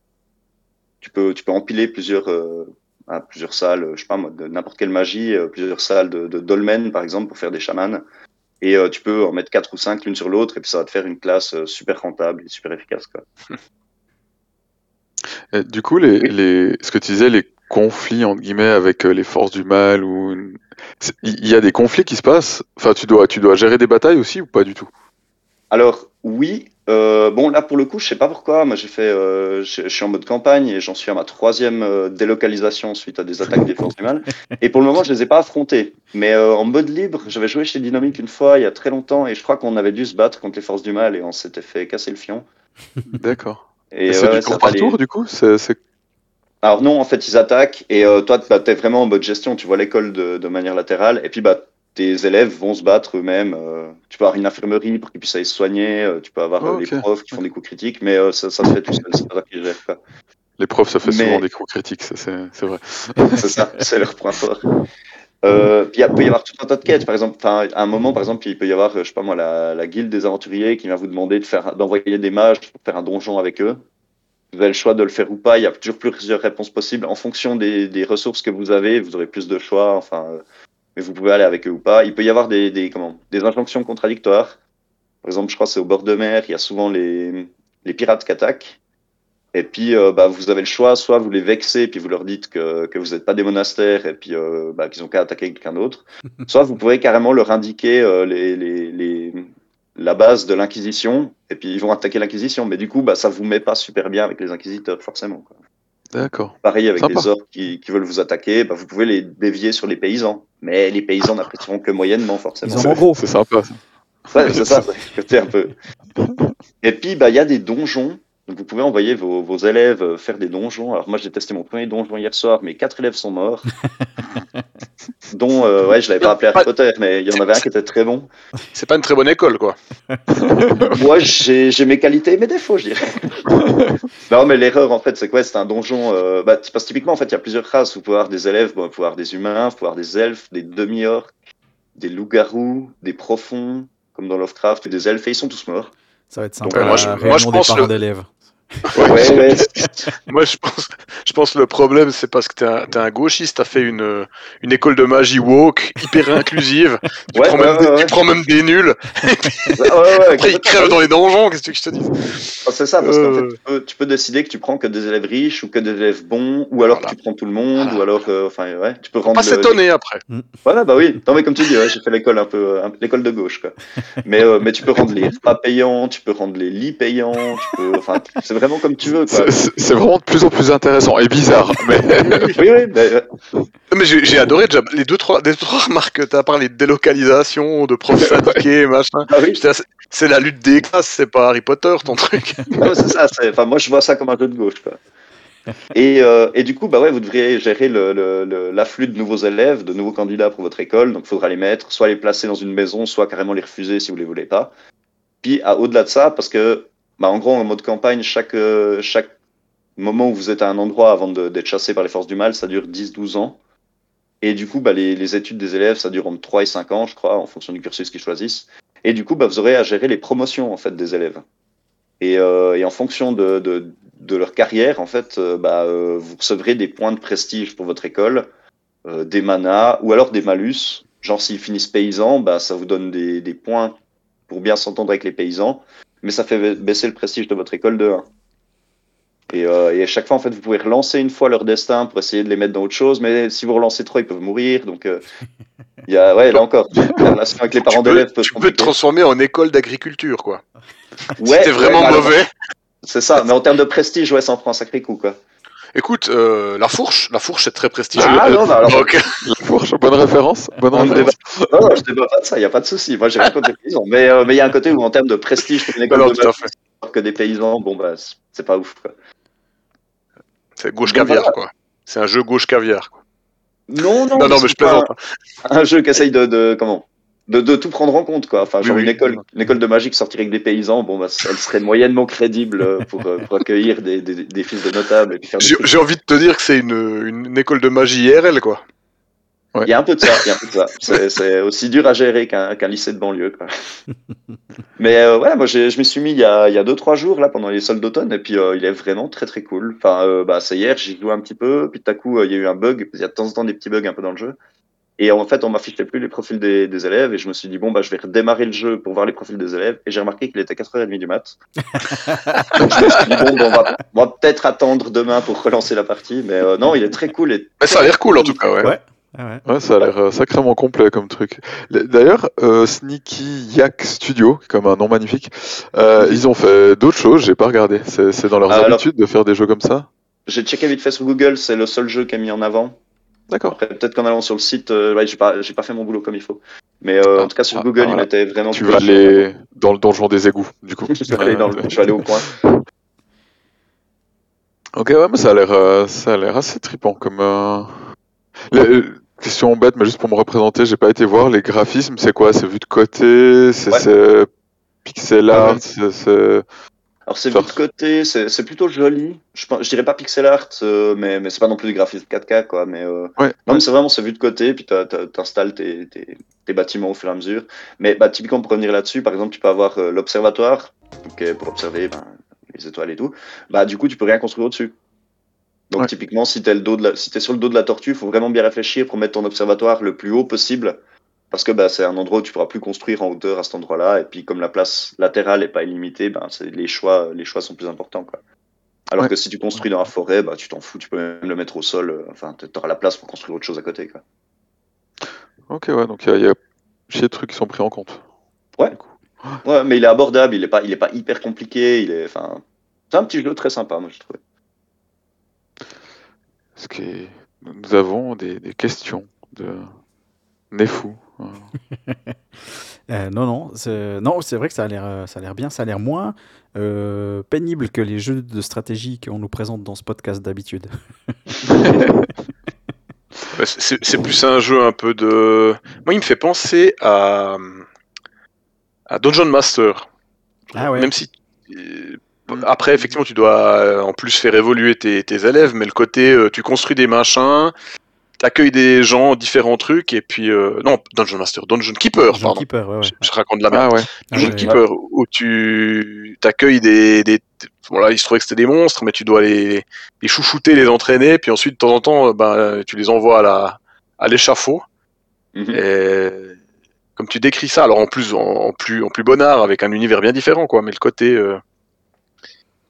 Tu peux, tu peux empiler plusieurs, euh, à plusieurs salles, je sais pas moi, de n'importe quelle magie, euh, plusieurs salles de, de dolmen par exemple pour faire des chamans. Et euh, tu peux en mettre quatre ou cinq l'une sur l'autre et puis ça va te faire une classe super rentable et super efficace. Quoi. Et du coup, les, Oui. les, ce que tu disais, les conflits entre guillemets avec les forces du mal ou il y a des conflits qui se passent. Enfin, tu dois, tu dois gérer des batailles aussi ou pas du tout? Alors oui, euh, bon là pour le coup je sais pas pourquoi, moi j'ai fait, euh, je, je suis en mode campagne et j'en suis à ma troisième euh, délocalisation suite à des attaques des forces du mal. Et pour le moment je les ai pas affrontés, mais en mode libre, j'avais joué chez Dynamic une fois il y a très longtemps et je crois qu'on avait dû se battre contre les forces du mal et on s'était fait casser le fion. D'accord. Et, c'est ouais, du tour par tour du coup Alors non, en fait, ils attaquent et toi, bah, t'es vraiment en mode gestion. Tu vois l'école de, de manière latérale et puis bah tes élèves vont se battre eux-mêmes. euh, tu peux avoir une infirmerie pour qu'ils puissent aller se soigner. euh, tu peux avoir euh, Oh, les ok. profs qui font des coups critiques, mais euh, ça, ça se fait tout seul. C'est pas toi qui gère quoi. Les profs, ça fait Mais- souvent des coups critiques, ça, c'est vrai. C'est ça, c'est leur point fort. Euh, puis il peut y avoir tout un tas de quêtes, par exemple. Enfin, à un moment, par exemple, il peut y avoir, euh, je sais pas moi, la, la guilde des aventuriers qui vient vous demander de faire, d'envoyer des mages pour faire un donjon avec eux. Vous avez le choix de le faire ou pas. Il y a toujours plusieurs réponses possibles en fonction des, des ressources que vous avez. Vous aurez plus de choix. Enfin, euh, mais vous pouvez aller avec eux ou pas. Il peut y avoir des, des comment, des injonctions contradictoires. Par exemple, je crois que c'est au bord de mer. Il y a souvent les, les pirates qui attaquent. Et puis, euh, bah, vous avez le choix, soit vous les vexez, puis vous leur dites que, que vous n'êtes pas des monastères, et puis euh, bah, qu'ils ont qu'à attaquer quelqu'un d'autre. soit vous pouvez carrément leur indiquer euh, les, les, les, la base de l'Inquisition, et puis ils vont attaquer l'Inquisition. Mais du coup, bah, ça vous met pas super bien avec les inquisiteurs, forcément. Quoi. D'accord. Pareil avec Sympa. les orques qui, qui veulent vous attaquer, bah, vous pouvez les dévier sur les paysans. Mais les paysans n'apprécieront que moyennement, forcément. Ils en gros. C'est sympa. ça. Ouais, c'est ça, c'est un peu. Et puis, bah, il y a des donjons. Donc, vous pouvez envoyer vos, vos élèves euh, faire des donjons. Alors, moi, j'ai testé mon premier donjon hier soir. Mes quatre élèves sont morts. dont, euh, ouais, je l'avais pas appelé Harry Potter, mais il y en avait un qui était très bon. C'est pas une très bonne école, quoi. Moi, j'ai j'ai mes qualités et mes défauts, je dirais. non, mais l'erreur, en fait, c'est quoi? C'est un donjon. Euh, bah, parce que typiquement, en fait, il y a plusieurs races. Vous pouvez avoir des élèves, bon, vous pouvez avoir des humains, vous pouvez avoir des elfes, des demi-orques, des loups-garous, des profonds, comme dans Lovecraft, et des elfes, et ils sont tous morts. Ça va être Donc, sympa. moi, je- moi, je pense des parents le- d'élèves. Ouais, ouais. Moi, je pense, je pense que le problème, c'est parce que t'es un, t'es un gauchiste, t'as fait une, une école de magie woke, hyper inclusive. Tu, Ouais, prends, ouais, même ouais, des, ouais. tu prends même des nuls. Ouais, ouais, ouais, Après, ils crèvent dans les donjons. Qu'est-ce que je te dise Ah, C'est ça, parce qu'en Euh. fait, tu peux, tu peux décider que tu prends que des élèves riches ou que des élèves bons, ou alors Voilà. que tu prends tout le monde, Voilà. ou alors, euh, enfin, ouais, tu peux rendre. pas le- s'étonner après. Voilà, bah oui. Non, mais comme tu dis, ouais, j'ai fait l'école un peu, euh, un- l'école de gauche, quoi. Mais, euh, mais tu peux rendre les repas payants, tu peux rendre les lits payants, tu peux, enfin, c'est vraiment comme tu veux. C'est- vraiment de plus en plus intéressant et bizarre. Mais Oui, oui, mais, euh, Mais j'ai adoré déjà les deux trois, les trois remarques que t'as parlé de délocalisation, de profs syndiqués, machin. ah oui, C'est la lutte des classes, c'est pas Harry Potter ton truc. Ouais, c'est ça. Enfin, moi, je vois ça comme un jeu de gauche, quoi. Et, euh, et du coup, bah ouais, vous devriez gérer l'afflux de nouveaux élèves, de nouveaux candidats pour votre école. Donc, il faudra les mettre, soit les placer dans une maison, soit carrément les refuser si vous les voulez pas. Puis, à- au-delà de ça, parce que, bah, en gros, en mode campagne, chaque, euh, chaque moment où vous êtes à un endroit avant d'être chassé par les forces du mal, ça dure 10-12 ans. Et du coup, bah, les, les études des élèves, ça dure entre 3 et 5 ans, je crois, en fonction du cursus qu'ils choisissent. Et du coup, bah, vous aurez à gérer les promotions, en fait, des élèves. Et, euh, en fonction de, de, leur carrière, en fait, euh, vous recevrez des points de prestige pour votre école, des manas ou alors des malus. Genre, s'ils finissent paysans, ça vous donne des, des points pour bien s'entendre avec les paysans, mais ça fait baisser le prestige de votre école de 1. Et, euh, et à chaque fois, en fait, vous pouvez relancer une fois leur destin pour essayer de les mettre dans autre chose, mais si vous relancez trop, ils peuvent mourir. Donc, euh, il y a, ouais, là encore, la relation avec les parents d'élèves peut tu peux te transformer en école d'agriculture, quoi. Ouais, si t'es vraiment ouais, alors, mauvais. C'est ça, mais en termes de prestige, ouais, ça en prend un sacré coup, quoi. Écoute, euh, la fourche, la fourche c'est très prestigieux. Ah non, bah alors, Donc, la fourche, bonne référence. Bonne On ne référence. Non, non, je débat pas de ça, il n'y a pas de souci. Moi, j'ai rien contre les paysans. Mais euh, mais il y a un côté où, en termes de prestige une école non, de tout à maths, fait. que des paysans, bon, bah, c'est- pas ouf, quoi. C'est gauche caviar, voilà. quoi. C'est un jeu gauche caviar. quoi. Non, non, Non, non, mais je plaisante. Un, un jeu qui essaye de, de comment? De, de tout prendre en compte, quoi. Enfin, genre oui. une école, une école de magie qui sortirait avec des paysans, bon, bah, elle serait moyennement crédible euh, pour, euh, pour accueillir des, des, des fils de notables J'ai envie de te dire que c'est une, une école de magie IRL, quoi. Ouais. Il y a un peu de ça, il y a un peu de ça. C'est, aussi dur à gérer qu'un, lycée de banlieue. Quoi. Mais euh, ouais, moi je m'y suis mis il y a 2-3 jours là pendant les soldes d'automne et puis euh, il est vraiment très très cool. Enfin, euh, bah, c'est hier, j'y joué un petit peu, puis tout à coup il y a eu un bug, il y a de temps en temps des petits bugs un peu dans le jeu. Et en fait, on m'affichait plus les profils des, des élèves et je me suis dit, bon, bah, je vais redémarrer le jeu pour voir les profils des élèves et j'ai remarqué qu'il était 4h30 du mat. Donc je me suis dit, bon, bah, on va, peut-être attendre demain pour relancer la partie, mais euh, non, il est très cool. Et Mais ça a l'air cool en tout cas, ouais. Ouais. Ah ouais. Ouais, ça a l'air euh, sacrément complet comme truc. Le- D'ailleurs, euh, Sneaky Yak Studio, comme un nom magnifique, euh, ils ont fait d'autres choses, j'ai pas regardé. C'est dans leurs Ah, alors- habitudes de faire des jeux comme ça? J'ai checké vite fait sur Google, c'est le seul jeu qui est mis en avant. D'accord. Peut-être qu'en allant sur le site, euh, ouais, j'ai pas, fait mon boulot comme il faut. Mais euh, Ah, en tout cas, sur ah, Google, ah, il voilà. mettait vraiment. Tu vas aller dans le donjon des égouts, du coup. Je vais aller dans le- je vais aller au coin. Ok, ouais, mais ça a l'air, euh, ça a l'air assez trippant comme. question bête, mais juste pour me représenter, j'ai pas été voir les graphismes. C'est quoi? C'est vu de côté? C'est Ouais. pixel art? Ouais. c'est- c'est- Alors c'est vu de côté, c'est plutôt joli. Je, je dirais pas pixel art, euh, mais, mais c'est pas non plus du graphisme 4K quoi. Mais euh, Ouais. non, mais c'est vraiment c'est vu de côté, puis t'installes tes, tes, tes bâtiments au fur et à mesure. Mais bah, typiquement pour revenir là-dessus, par exemple, tu peux avoir euh, l'observatoire, pour observer ben, les étoiles et tout. Bah du coup, tu peux rien construire au-dessus. Donc Ouais. typiquement, si t'es si t'es sur le dos de la tortue, il faut vraiment bien réfléchir pour mettre ton observatoire le plus haut possible. Parce que bah, c'est un endroit où tu pourras plus construire en hauteur à cet endroit-là. Et puis comme la place latérale est pas illimitée, ben, c'est- les, choix, les choix sont plus importants. Quoi. Alors Ouais. que si tu construis dans la forêt, bah, tu t'en fous, tu peux même le mettre au sol. euh, Enfin, tu auras la place pour construire autre chose à côté. Quoi. Ok, ouais, donc il y a, il y a chier de trucs qui sont pris en compte. Ouais. Du coup. Ouais, mais il est abordable, il est pas, il est pas hyper compliqué. Il est, enfin, c'est un petit jeu très sympa, moi je trouve. Parce que nous avons des, des questions de Nefou? Euh, non, non, c'est non, c'est vrai que ça a l'air, euh, ça a l'air bien, ça a l'air moins euh, pénible que les jeux de stratégie qu'on nous présente dans ce podcast d'habitude. C'est- plus un jeu un peu de. Moi, il me fait penser à, à Dungeon Master. Ah ouais. Même si. Après, effectivement, tu dois en plus faire évoluer tes, tes élèves, mais le côté, tu construis des machins, t'accueilles des gens, différents trucs, et puis. euh, non, Dungeon Master, Dungeon Keeper, Dungeon pardon. Keeper, ouais, ouais. Je, je raconte de la merde. Ah ouais. Ah Dungeon ouais, Keeper, où tu t'accueilles des, des. Voilà, il se trouvait que c'était des monstres, mais tu dois les, les chouchouter, les entraîner, puis ensuite, de temps en temps, ben, tu les envoies à la à l'échafaud. Mhm. Et comme tu décris ça, alors en plus en, en plus en plus bon art, avec un univers bien différent, quoi. Mais le côté euh,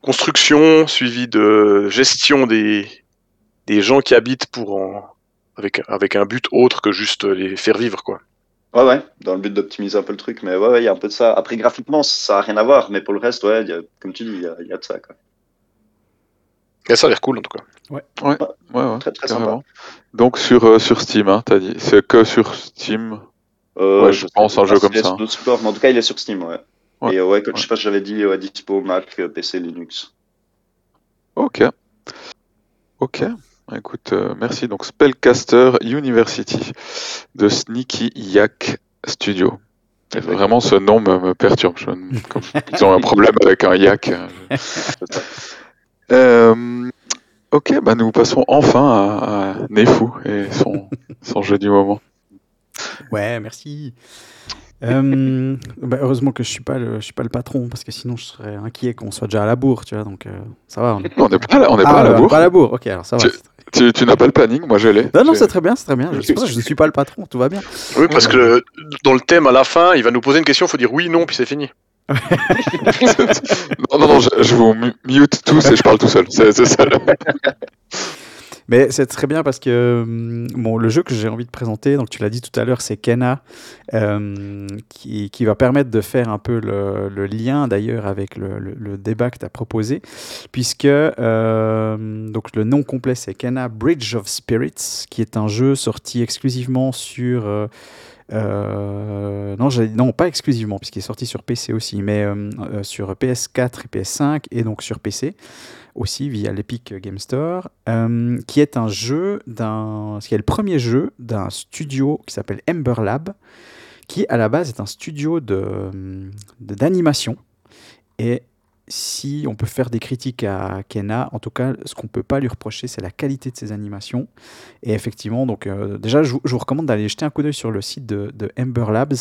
construction suivi de gestion des des gens qui habitent pour en avec avec un but autre que juste les faire vivre, quoi. Ouais, ouais, dans le but d'optimiser un peu le truc, mais ouais, ouais, il y a un peu de ça. Après, graphiquement, ça a rien à voir, mais pour le reste, ouais, il y a- comme tu dis, il y a, il y a de ça. Quoi. Et ça a l'air cool en tout cas. Ouais, ouais, Très, très carrément. Donc sur, euh, sur Steam, hein, t'as dit. C'est que sur Steam? Euh, Ouais, je pense un jeu comme ça. supports, mais en tout cas, il est sur Steam, ouais. Ouais. Et euh, ouais, comme, Ouais. je sais pas si j'avais dit, ouais, dispo Mac, euh, PC, Linux. Ok. Ok. Écoute, euh, merci. Donc Spellcaster University de Sneaky Yak Studio. Et vraiment, ce nom me, me perturbe. Je ne- comme- ils ont un problème avec un yak. je- Euh, ok, bah nous passons enfin à, à Nefou et son, son jeu du moment. Ouais, merci. Euh, bah, heureusement que je suis pas le, je suis pas le patron parce que sinon je serais inquiet qu'on soit déjà à la bourre, tu vois. Donc euh, ça va. On est, On n'est pas, on Ah, pas à la bourre. Pas à la bourre. Ok, alors ça va. Tu- Tu, tu n'as pas le planning, moi je l'ai. Non, non, c'est très bien, c'est très bien. Je, ne suis pas le patron, tout va bien. Oui, parce que dans le thème à la fin, il va nous poser une question, il faut dire oui, non, puis c'est fini. non, non, non, je, je vous mu- mute tous et je parle tout seul. C'est ça. Mais c'est très bien parce que hum, bon, le jeu que j'ai envie de présenter, donc tu l'as dit tout à l'heure, c'est Kena, euh, qui, qui va permettre de faire un peu le, le lien d'ailleurs avec le, le- débat que tu as proposé, puisque euh, donc le nom complet c'est Kena Bridge of Spirits, qui est un jeu sorti exclusivement sur... euh, euh, non, non, pas exclusivement, puisqu'il est sorti sur PC aussi, mais euh, sur PS4 et PS5, et donc sur PC aussi via l'Epic Game Store, euh, qui est un jeu d'un, qui est le premier jeu d'un studio qui s'appelle Ember Lab, qui à la base est un studio de d'animation. Et si on peut faire des critiques à Kena, en tout cas, ce qu'on peut pas lui reprocher, c'est la qualité de ses animations. Et effectivement, donc euh, déjà, je vous, recommande d'aller jeter un coup d'œil sur le site de, Ember Labs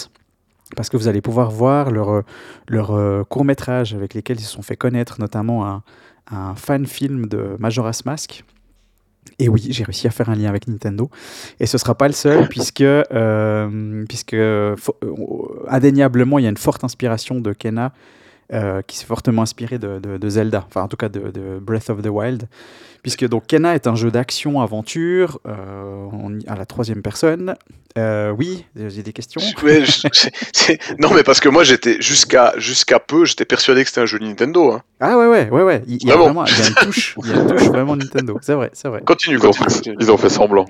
parce que vous allez pouvoir voir leur, leur court métrage avec lesquels ils se sont fait connaître, notamment un, un fan film de Majora's Mask. Et oui, j'ai réussi à faire un lien avec Nintendo. Et ce ne sera pas le seul, puisque, euh, puisque euh, indéniablement, il y a une forte inspiration de Kena, euh, qui s'est fortement inspiré de, Zelda, enfin en tout cas de Breath of the Wild. Puisque donc Kena est un jeu d'action-aventure euh, à la troisième personne. Euh, oui, j'ai des questions. Ouais, je- c'est- c'est- non, mais parce que moi, j'étais jusqu'à jusqu'à peu, j'étais persuadé que c'était un jeu Nintendo. hein. Ah ouais, ouais, ouais, ouais. Il il y a bon vraiment il y a une touche, il y a une touche vraiment Nintendo. C'est vrai, c'est vrai. Continue, Ils ont, fait, continue. ils ont fait semblant.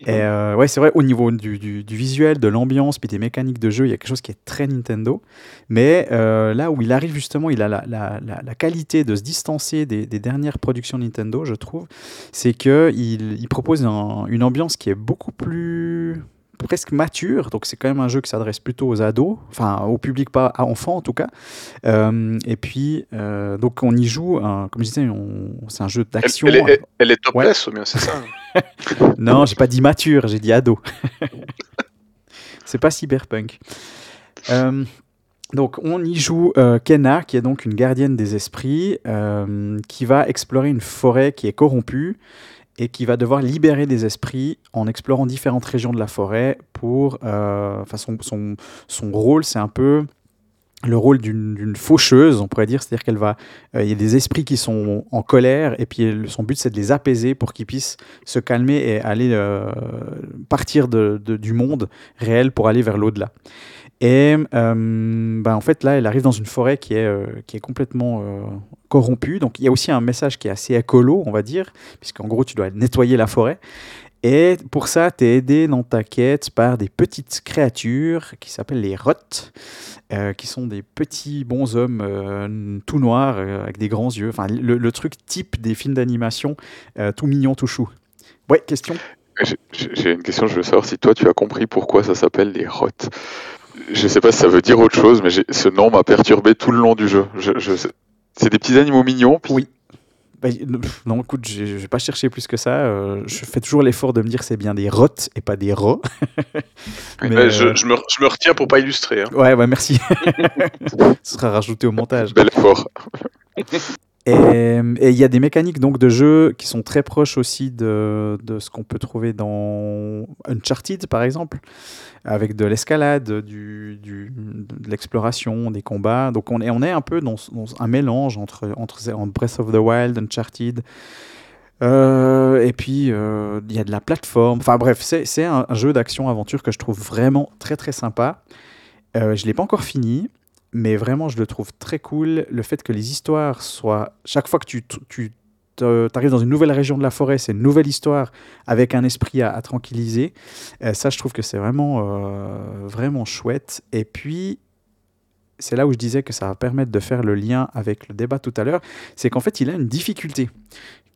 Et euh, ouais, c'est vrai, au niveau du, du- du visuel, de l'ambiance, puis des mécaniques de jeu, il y a quelque chose qui est très Nintendo. Mais euh, là où il arrive justement, il a la, la- la- la qualité de se distancer des, des dernières productions Nintendo, je trouve, c'est qu'il il propose un- une ambiance qui est beaucoup plus presque mature, donc c'est quand même un jeu qui s'adresse plutôt aux ados, enfin au public pas à enfants en tout cas. Euh, et puis euh, donc on y joue, comme je disais, c'est un jeu d'action. elle est, elle est topless, ou bien c'est ça Non, j'ai pas dit mature, j'ai dit ado. c'est pas cyberpunk. Euh, donc, on y joue euh, Kenna, qui est donc une gardienne des esprits, euh, qui va explorer une forêt qui est corrompue et qui va devoir libérer des esprits en explorant différentes régions de la forêt pour... euh, son, son, son rôle, c'est un peu le rôle d'une faucheuse, on pourrait dire, c'est-à-dire qu'elle va, euh, il y a des esprits qui sont en colère et puis son but c'est de les apaiser pour qu'ils puissent se calmer et aller euh, partir de- du monde réel pour aller vers l'au-delà. Et euh, ben, en fait là, elle arrive dans une forêt qui est, euh, qui est complètement euh, corrompue. Donc il y a aussi un message qui est assez écolo, on va dire, puisqu'en gros tu dois nettoyer la forêt. Et pour ça, tu es aidé dans ta quête par des petites créatures qui s'appellent les rottes, euh, qui sont des petits bonshommes euh, tout noirs avec des grands yeux. Enfin, le, truc type des films d'animation, tout mignon, tout chou. Ouais, question? J'ai une question, je veux savoir si toi tu as compris pourquoi ça s'appelle les rottes. Je sais pas si ça veut dire autre chose, mais ce nom m'a perturbé tout le long du jeu. Je, je sais- C'est des petits animaux mignons, puis Oui. Bah, non, écoute, je vais pas chercher plus que ça. euh, je fais toujours l'effort de me dire que c'est bien des rottes et pas des rats. Oui, Mais, je, euh, je me, je me retiens pour pas illustrer. hein. Ouais, ouais, merci. Ce sera rajouté au montage. bel effort. Et il y a des mécaniques donc de jeu qui sont très proches aussi de, de ce qu'on peut trouver dans Uncharted par exemple, avec de l'escalade, du, du- de l'exploration, des combats. Donc on est, on est un peu dans, un mélange entre, entre Breath of the Wild, Uncharted. euh, et puis euh, il y a de la plateforme. Enfin bref, c'est c'est un, un jeu d'action-aventure que je trouve vraiment très très sympa. Euh, je ne l'ai pas encore fini, mais vraiment, je le trouve très cool. Le fait que les histoires soient. Chaque fois que tu, tu arrives dans une nouvelle région de la forêt, c'est une nouvelle histoire avec un esprit à, tranquilliser. Euh, ça, je trouve que c'est vraiment, euh, vraiment chouette. Et puis. C'est là où je disais que ça va permettre de faire le lien avec le débat tout à l'heure. C'est qu'en fait, il a une difficulté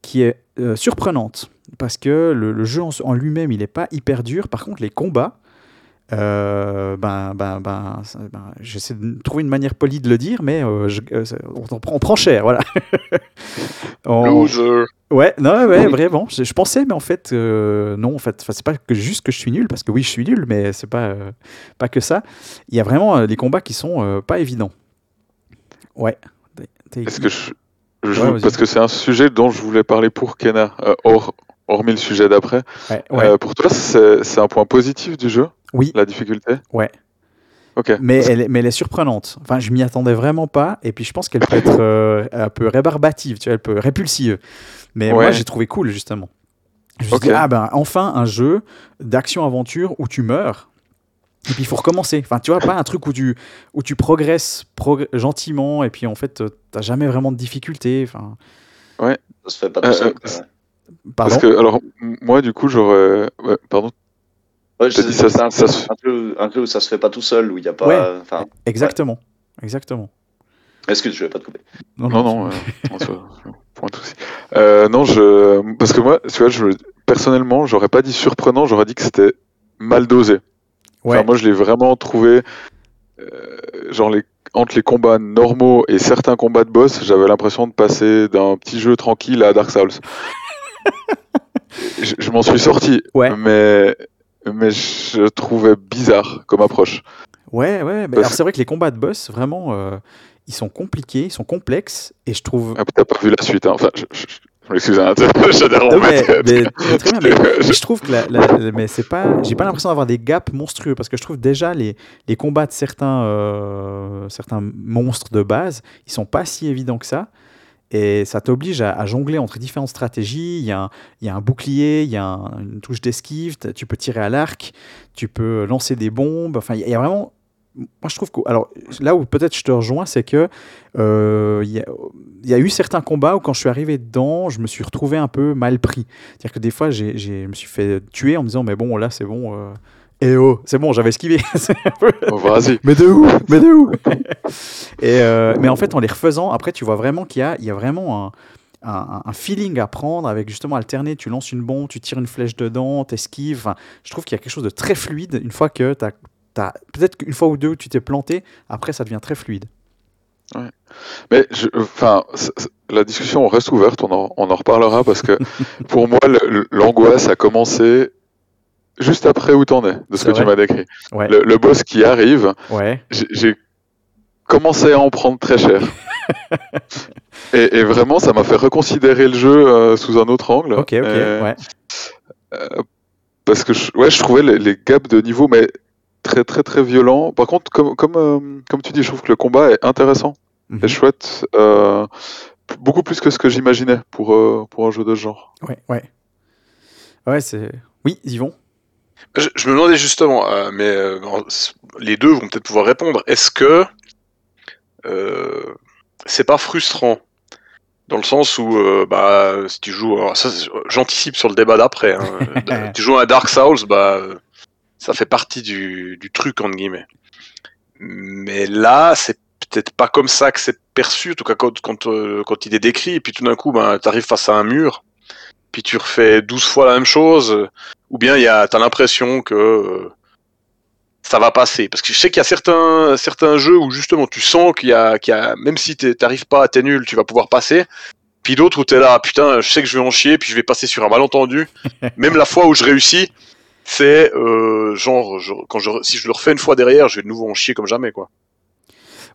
qui est euh, surprenante. Parce que le, le jeu en, en lui-même, il n'est pas hyper dur. Par contre, les combats, euh, ben, ben, ben, ben, j'essaie de trouver une manière polie de le dire, mais euh, je- euh, on, on prend- on prend cher, voilà. On- Loser. ouais, non, ouais, vraiment. Je, je pensais, mais en fait, non, en fait, c'est pas que juste que je suis nul, parce que oui, je suis nul, mais c'est pas, pas que ça. Il y a vraiment des combats qui sont pas évidents. Ouais. T'es- Est-ce que je, je- Ouais, vas-y. parce que c'est un sujet dont je voulais parler pour Kena, hors, hormis le sujet d'après. Ouais, ouais. Pour toi, c'est un point positif du jeu, Oui. la difficulté. Ouais. Ok. Mais elle, est- mais elle est surprenante. Enfin, je m'y attendais vraiment pas. Et puis, je pense qu'elle peut être euh, un peu rébarbative, tu vois, elle peut répulsive. Mais moi, Ouais. j'ai trouvé cool, justement. Je me suis Ok. dit, ah ben, enfin, un jeu d'action-aventure où tu meurs. Et puis, il faut recommencer. Enfin, tu vois, pas un truc où tu, où tu progresses progr- gentiment. Et puis, en fait, t'as jamais vraiment de difficultés. Enfin, Ça se fait pas tout Euh, seul. euh, ouais. pardon. Parce que, alors, moi, du coup, j'aurais. ouais, pardon. Ouais, ça- c'est un, ça un jeu où ça se fait pas tout seul, où il y a pas. Ouais. Exactement. Exactement. excuse, je vais pas te couper. Non, non, euh, on se- point de souci. Euh, non, je. Parce que moi, tu vois, je... personnellement, j'aurais pas dit surprenant, j'aurais dit que c'était mal dosé. Ouais. Enfin, moi, je l'ai vraiment trouvé. euh, genre, les... entre les combats normaux et certains combats de boss, j'avais l'impression de passer d'un petit jeu tranquille à Dark Souls. je je m'en suis sorti, Ouais. mais, mais je trouvais bizarre comme approche. Ouais, ouais. mais Parce- alors c'est vrai que les combats de boss, vraiment, euh, ils sont compliqués, ils sont complexes, et je trouve. Ah, T'as pas vu la suite, hein. enfin, je, je, je m'excuse, hein, Non, mais, mais- mais- je trouve que la- mais c'est pas, j'ai pas l'impression d'avoir des gaps monstrueux parce que je trouve déjà les, les combats de certains, euh, certains monstres de base, ils sont pas si évidents que ça. Et ça t'oblige à, jongler entre différentes stratégies. Il y a un, il y a un bouclier, il y a un- une touche d'esquive, tu peux tirer à l'arc, tu peux lancer des bombes. Enfin, il y a- vraiment. Moi, je trouve que. Alors, là où peut-être je te rejoins, c'est que euh, il y, a, eu certains combats où, quand je suis arrivé dedans, je me suis retrouvé un peu mal pris. C'est-à-dire que des fois, j'ai- je me suis fait tuer en me disant, mais bon, là, c'est bon. euh, eh oh, c'est bon, j'avais esquivé. Peu- Oh, Vas-y. mais de où Mais de où Et euh, mais en fait, en les refaisant, après, tu vois vraiment qu'il y a, il y a vraiment un, un, un feeling à prendre avec justement alterner. Tu lances une bombe, tu tires une flèche dedans, t'esquives. Enfin, je trouve qu'il y a quelque chose de très fluide une fois que tu as. Peut-être qu'une fois ou deux, tu t'es planté, après, ça devient très fluide. Mais je- enfin, la discussion reste ouverte, on en, on en reparlera parce que pour moi, l'angoisse a commencé juste après où t'en es, de ce que tu m'as décrit. Ouais, Le, le boss qui arrive, ouais. j'ai- commencé à en prendre très cher. et, et vraiment, ça m'a fait reconsidérer le jeu euh, sous un autre angle. Ok, ok, Et- ouais. Parce que je, ouais, je trouvais les, les gaps de niveau mais très très très violents. Par contre, comme, comme, euh, comme tu dis, je trouve que le combat est intéressant Mhm. et chouette. euh, beaucoup plus que ce que j'imaginais pour, euh, pour un jeu de ce genre. Ouais, ouais. Ouais, c'est. Oui, Yvon Je, je me demandais justement, euh, mais euh, les deux vont peut-être pouvoir répondre. Est-ce que euh, c'est pas frustrant? Dans le sens où, bah, si tu joues, j'anticipe sur le débat d'après. hein. tu joues à Dark Souls, bah, ça fait partie du, du truc entre guillemets. Mais là, c'est peut-être pas comme ça que c'est perçu, en tout cas quand, quand, quand il est décrit, et puis tout d'un coup, ben, tu arrives face à un mur, puis tu refais 12 fois la même chose, ou bien il y a, t'as l'impression que euh, ça va passer. Parce que je sais qu'il y a certains, certains jeux où justement tu sens qu'il y a, qu'il y a même si t'arrives pas, t'es nul, tu vas pouvoir passer. Puis d'autres où t'es là, putain, je sais que je vais en chier, puis je vais passer sur un malentendu. même la fois où je réussis, c'est euh, genre, je- quand je, si je le refais une fois derrière, je vais de nouveau en chier comme jamais, quoi.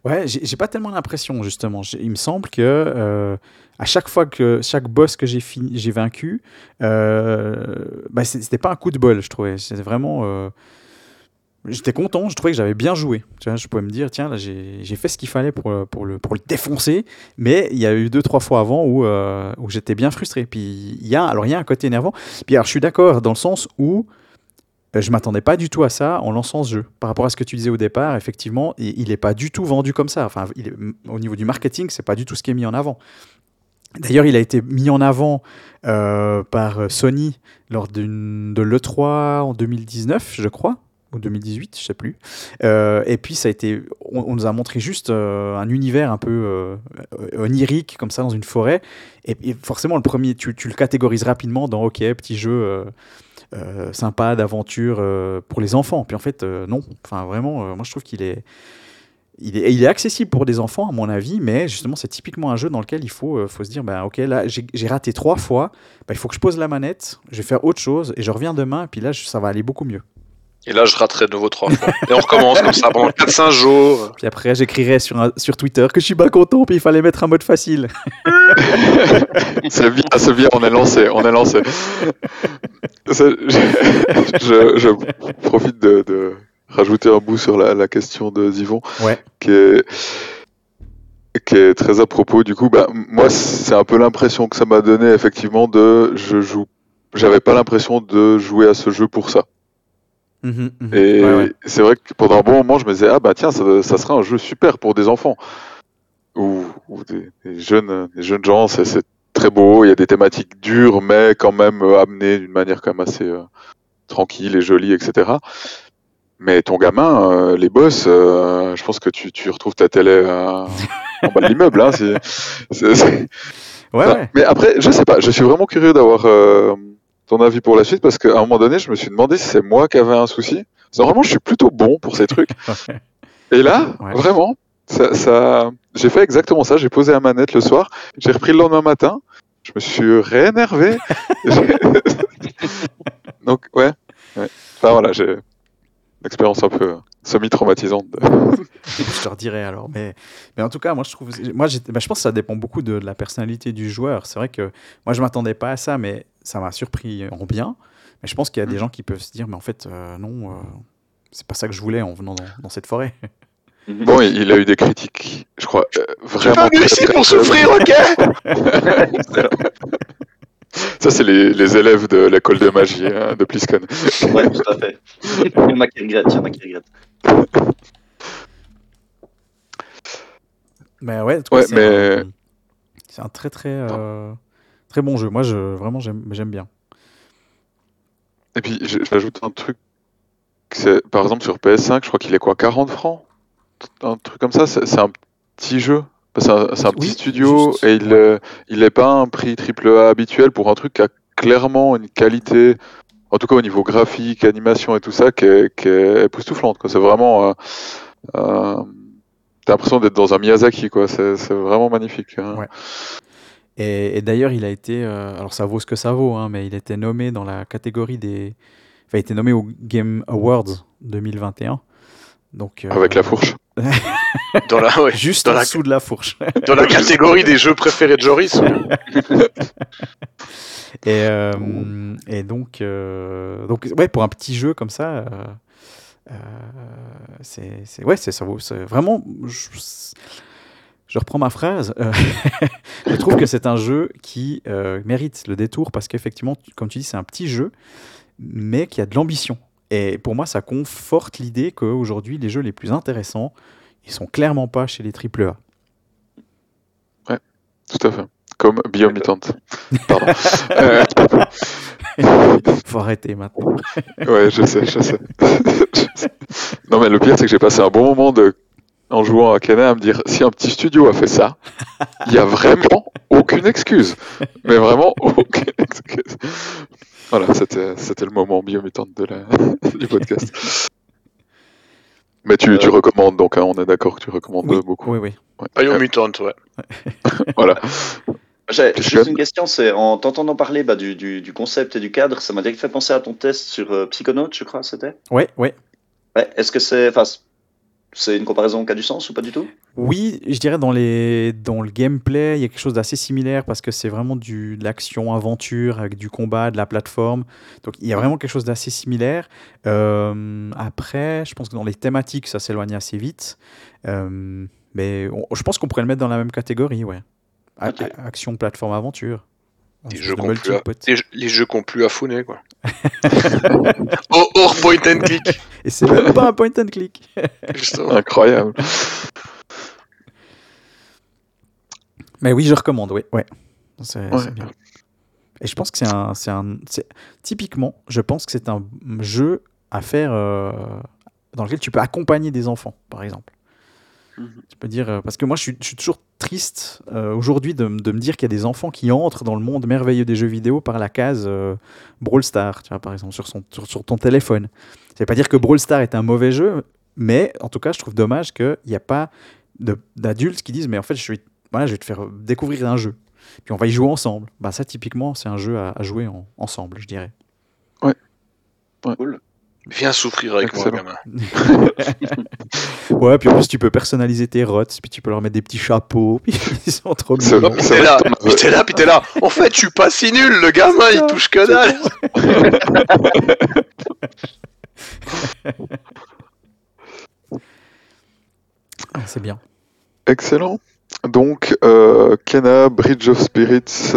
Ouais, j'ai pas tellement l'impression justement. Il me semble que euh, à chaque fois que chaque boss que j'ai fini, j'ai vaincu, euh, bah, c'était pas un coup de bol, je trouvais. C'était vraiment. euh, J'étais content, je trouvais que j'avais bien joué. Je pouvais me dire, tiens, là, j'ai fait ce qu'il fallait pour, le, pour le défoncer. Mais il y a eu deux, trois fois avant où, euh, j'étais bien frustré. Puis il y a, alors, y a un côté énervant. Puis alors, je suis d'accord dans le sens où euh, je m'attendais pas du tout à ça en lançant ce jeu. Par rapport à ce que tu disais au départ, effectivement, il n'est pas du tout vendu comme ça. Enfin, au niveau du marketing, c'est pas du tout ce qui est mis en avant. D'ailleurs, il a été mis en avant euh, par Sony lors de l'E3 en 2019, je crois, ou 2018, je sais plus. Euh, et puis, ça a été, on, nous a montré juste euh, un univers un peu onirique, comme ça, dans une forêt. Et, forcément, le premier, tu, tu le catégorises rapidement dans OK, petit jeu. sympa d'aventure pour les enfants. Puis en fait, non. Enfin, vraiment, moi je trouve qu'il est, il est, il est accessible pour des enfants, à mon avis, mais justement, c'est typiquement un jeu dans lequel il faut, euh, faut se dire, bah, ok, là, j'ai raté trois fois, bah, il faut que je pose la manette, je vais faire autre chose, et je reviens demain, et puis là, je- ça va aller beaucoup mieux. Et là, je raterai de nouveau trois fois. Et on recommence comme ça pendant 4-5 jours. Puis après, j'écrirai sur, un- sur Twitter que je suis pas content, puis il fallait mettre un mode facile. c'est bien, c'est bien, on est lancé, on est lancé. Je, je- je profite de, de rajouter un bout sur la, la question de Zivon, Ouais. qui est, qui est très à propos. Du coup, bah, moi, c'est un peu l'impression que ça m'a donné, effectivement, de je joue. J'avais pas l'impression de jouer à ce jeu pour ça. Mhm, mhm. Et Ouais, ouais. c'est vrai que pendant un bon moment, je me disais, ah bah tiens, ça, ça serait un jeu super pour des enfants. Ou, ou des, des jeunes, des jeunes gens, c'est c'est très beau, il y a des thématiques dures, mais quand même euh, amenées d'une manière quand même assez euh, tranquille et jolie, etc. Mais ton gamin, euh, les boss, euh, je pense que tu, tu retrouves ta télé euh, en bas de l'immeuble. Hein, c'est- c'est- c'est- Ouais, Enfin, ouais. Mais après, je sais pas, je suis vraiment curieux d'avoir euh, ton avis pour la suite parce qu'à un moment donné, je me suis demandé si c'est moi qui avais un souci. Normalement, je suis plutôt bon pour ces trucs. Et là, Ouais. vraiment, ça, ça- j'ai fait exactement ça. J'ai posé la manette le soir. J'ai repris le lendemain matin. Je me suis réénervé. Donc, ouais. ouais. Enfin, voilà, j'ai une expérience un peu semi-traumatisante. de- je te redirai alors. Mais, mais en tout cas, moi, je trouve, moi, bah, je pense que ça dépend beaucoup de, la personnalité du joueur. C'est vrai que moi, je m'attendais pas à ça, mais ça m'a surpris en bien. Mais je pense qu'il y a des gens qui peuvent se dire, mais en fait, euh, non, euh, c'est pas ça que je voulais en venant dans, dans cette forêt. Bon, il a eu des critiques, je crois, euh, Tu vraiment. pas venu très, ici très pour souffrir, ok Ça, c'est les, les élèves de l'école de magie hein, de Plisken. Ouais, tout à fait. Il y en a qui regrettent, il y en a qui regrettent. Mais ouais, en tout cas, Ouais, c'est mais- un, c'est un très très euh, très bon jeu. Moi, je vraiment j'aime j'aime bien. Et puis, je- j'ajoute un truc. c'est- Par exemple, sur PS5, je crois qu'il est quoi 40 francs? Un truc comme ça c'est un petit jeu? C'est un, petit Oui, studio juste, et il ouais. euh, il n'est pas un prix AAA habituel pour un truc qui a clairement une qualité, en tout cas au niveau graphique, animation et tout ça, qui est, qui est époustouflante. C'est vraiment. euh, euh, T'as l'impression d'être dans un Miyazaki, quoi. C'est vraiment magnifique. hein. Ouais. Et, et d'ailleurs, il a été, euh, alors ça vaut ce que ça vaut, hein, mais il a été nommé dans la catégorie des, enfin, il a été nommé au Game Awards 2021. Donc euh, Avec la fourche. Dans la, ouais, juste dans en la- dessous de la fourche. dans la catégorie des jeux préférés de Joris. Et, euh, et donc, euh, donc, ouais, pour un petit jeu comme ça, euh, euh, c'est, c'est- ouais, c'est ça vaut, c'est vraiment. Je, je reprends ma phrase. je trouve que c'est un jeu qui euh, mérite le détour parce qu'effectivement, comme tu dis, c'est un petit jeu, mais qui a de l'ambition. Et pour moi, ça conforte l'idée qu'aujourd'hui, les jeux les plus intéressants, ils sont clairement pas chez les AAA. Tout à fait. Comme Biomutant. Pardon. Euh, Faut arrêter maintenant. Ouais, je sais. Je sais. non, mais le pire, c'est que j'ai passé un bon moment de... en jouant à Cana à me dire si un petit studio a fait ça, il y a vraiment aucune excuse. Mais vraiment aucune excuse. Voilà, c'était c'était le moment biomutant de la... du podcast. Mais tu, tu Euh, recommandes donc, hein, on est d'accord que tu recommandes Oui, beaucoup. oui, oui. Ouais. Biomutant, ouais. Voilà. J'ai juste une question, c'est en t'entendant parler bah, du, du, du concept et du cadre, ça m'a direct fait penser à ton test sur euh, Psychonaut, je crois, c'était? Ouais, ouais. Ouais, est-ce que c'est enfin, c'est une comparaison qui a du sens ou pas du tout? Oui, je dirais dans, les, dans le gameplay, il y a quelque chose d'assez similaire parce que c'est vraiment du, de l'action-aventure avec du combat, de la plateforme. Donc il y a vraiment quelque chose d'assez similaire. Euh, après, je pense que dans les thématiques, ça s'éloigne assez vite. Euh, mais on- je pense qu'on pourrait le mettre dans la même catégorie, ouais. A- action, plateforme, aventure. Des espèce jeux qu'on peut- multi-pot. Les, jeux- les jeux qu'on plus affouné, quoi. oh, hors point and click, Et c'est même pas un point and click. justement. Incroyable. Mais oui, je recommande, oui. Ouais. C'est Ouais. bien. Et je pense que c'est un, c'est un, typiquement, je pense que c'est un jeu à faire euh, dans lequel tu peux accompagner des enfants, par exemple. Mhm. Tu peux dire euh, parce que moi, je suis, je suis toujours triste euh, aujourd'hui de, me dire qu'il y a des enfants qui entrent dans le monde merveilleux des jeux vidéo par la case euh, Brawl Stars, tu vois, par exemple, sur, son, sur, sur ton téléphone. Ça veut pas dire que Brawl Stars est un mauvais jeu, mais en tout cas, je trouve dommage qu'il n'y a pas d'adultes qui disent mais en fait, je vais, voilà, je vais te faire découvrir un jeu. Puis on va y jouer ensemble. Bah, ça, typiquement, c'est un jeu à, à jouer en- ensemble, je dirais. Cool. Viens souffrir avec moi, gamin. Ouais, puis en plus, tu peux personnaliser tes rots, puis tu peux leur mettre des petits chapeaux, puis ils sont trop mignons. Puis t'es là, puis t'es là, puis t'es là. En fait, je suis pas si nul, le gamin, il touche que dalle. Ah, c'est bien. Excellent. Donc, euh, Kena Bridge of Spirits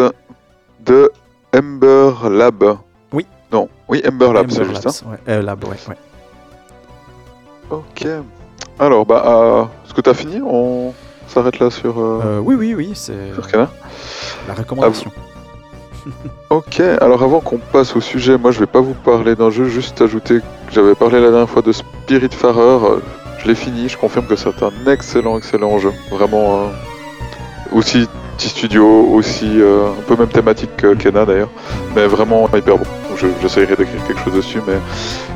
de Ember Lab. Oui. Ember Lab, c'est juste. hein. Labs, ouais. Euh, Lab, ouais, ouais. Ok. Alors, bah, euh, est-ce que t'as fini? On s'arrête là sur, euh, Euh, oui, oui, oui, c'est sur la recommandation. Ok, alors avant qu'on passe au sujet, moi je vais pas vous parler d'un jeu, juste ajouter que j'avais parlé la dernière fois de Spiritfarer. euh, Je l'ai fini, je confirme que c'est un excellent, excellent jeu. Vraiment, aussi petit studio, aussi euh, un peu même thématique que Kena d'ailleurs, mais vraiment hyper bon. Donc je- j'essayerai d'écrire quelque chose dessus, mais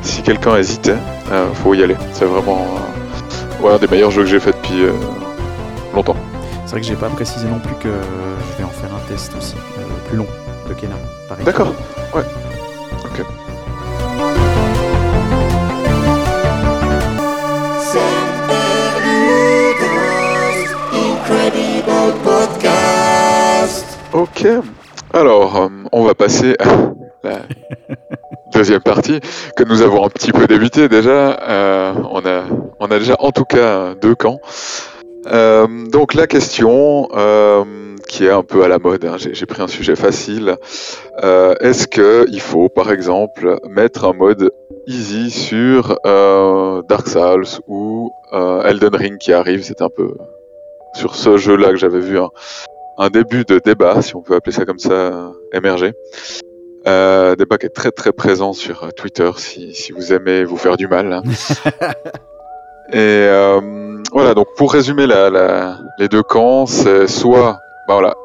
si quelqu'un hésitait, euh, faut y aller. C'est vraiment euh, ouais, un des meilleurs jeux que j'ai fait depuis, euh, longtemps. C'est vrai que j'ai pas précisé non plus que je vais en faire un test aussi, euh, plus long de Kena. pareil. D'accord. Ouais. Podcast. Ok. Alors, on va passer à deuxième partie que nous avons un petit peu débuté déjà. Euh, on, a, on a déjà en tout cas deux camps. Euh, donc la question euh, qui est un peu à la mode, hein, j'ai pris un sujet facile. Est-ce qu'il faut par exemple mettre un mode easy sur Dark Souls ou Elden Ring qui arrive? C'est un peu sur ce jeu-là que j'avais vu un, début de débat, si on peut appeler ça comme ça, émerger. Euh, débat qui est très très présent sur euh, Twitter si, si vous aimez vous faire du mal. hein. Et euh, voilà, donc pour résumer la, la- les deux camps, c'est soit, bah voilà,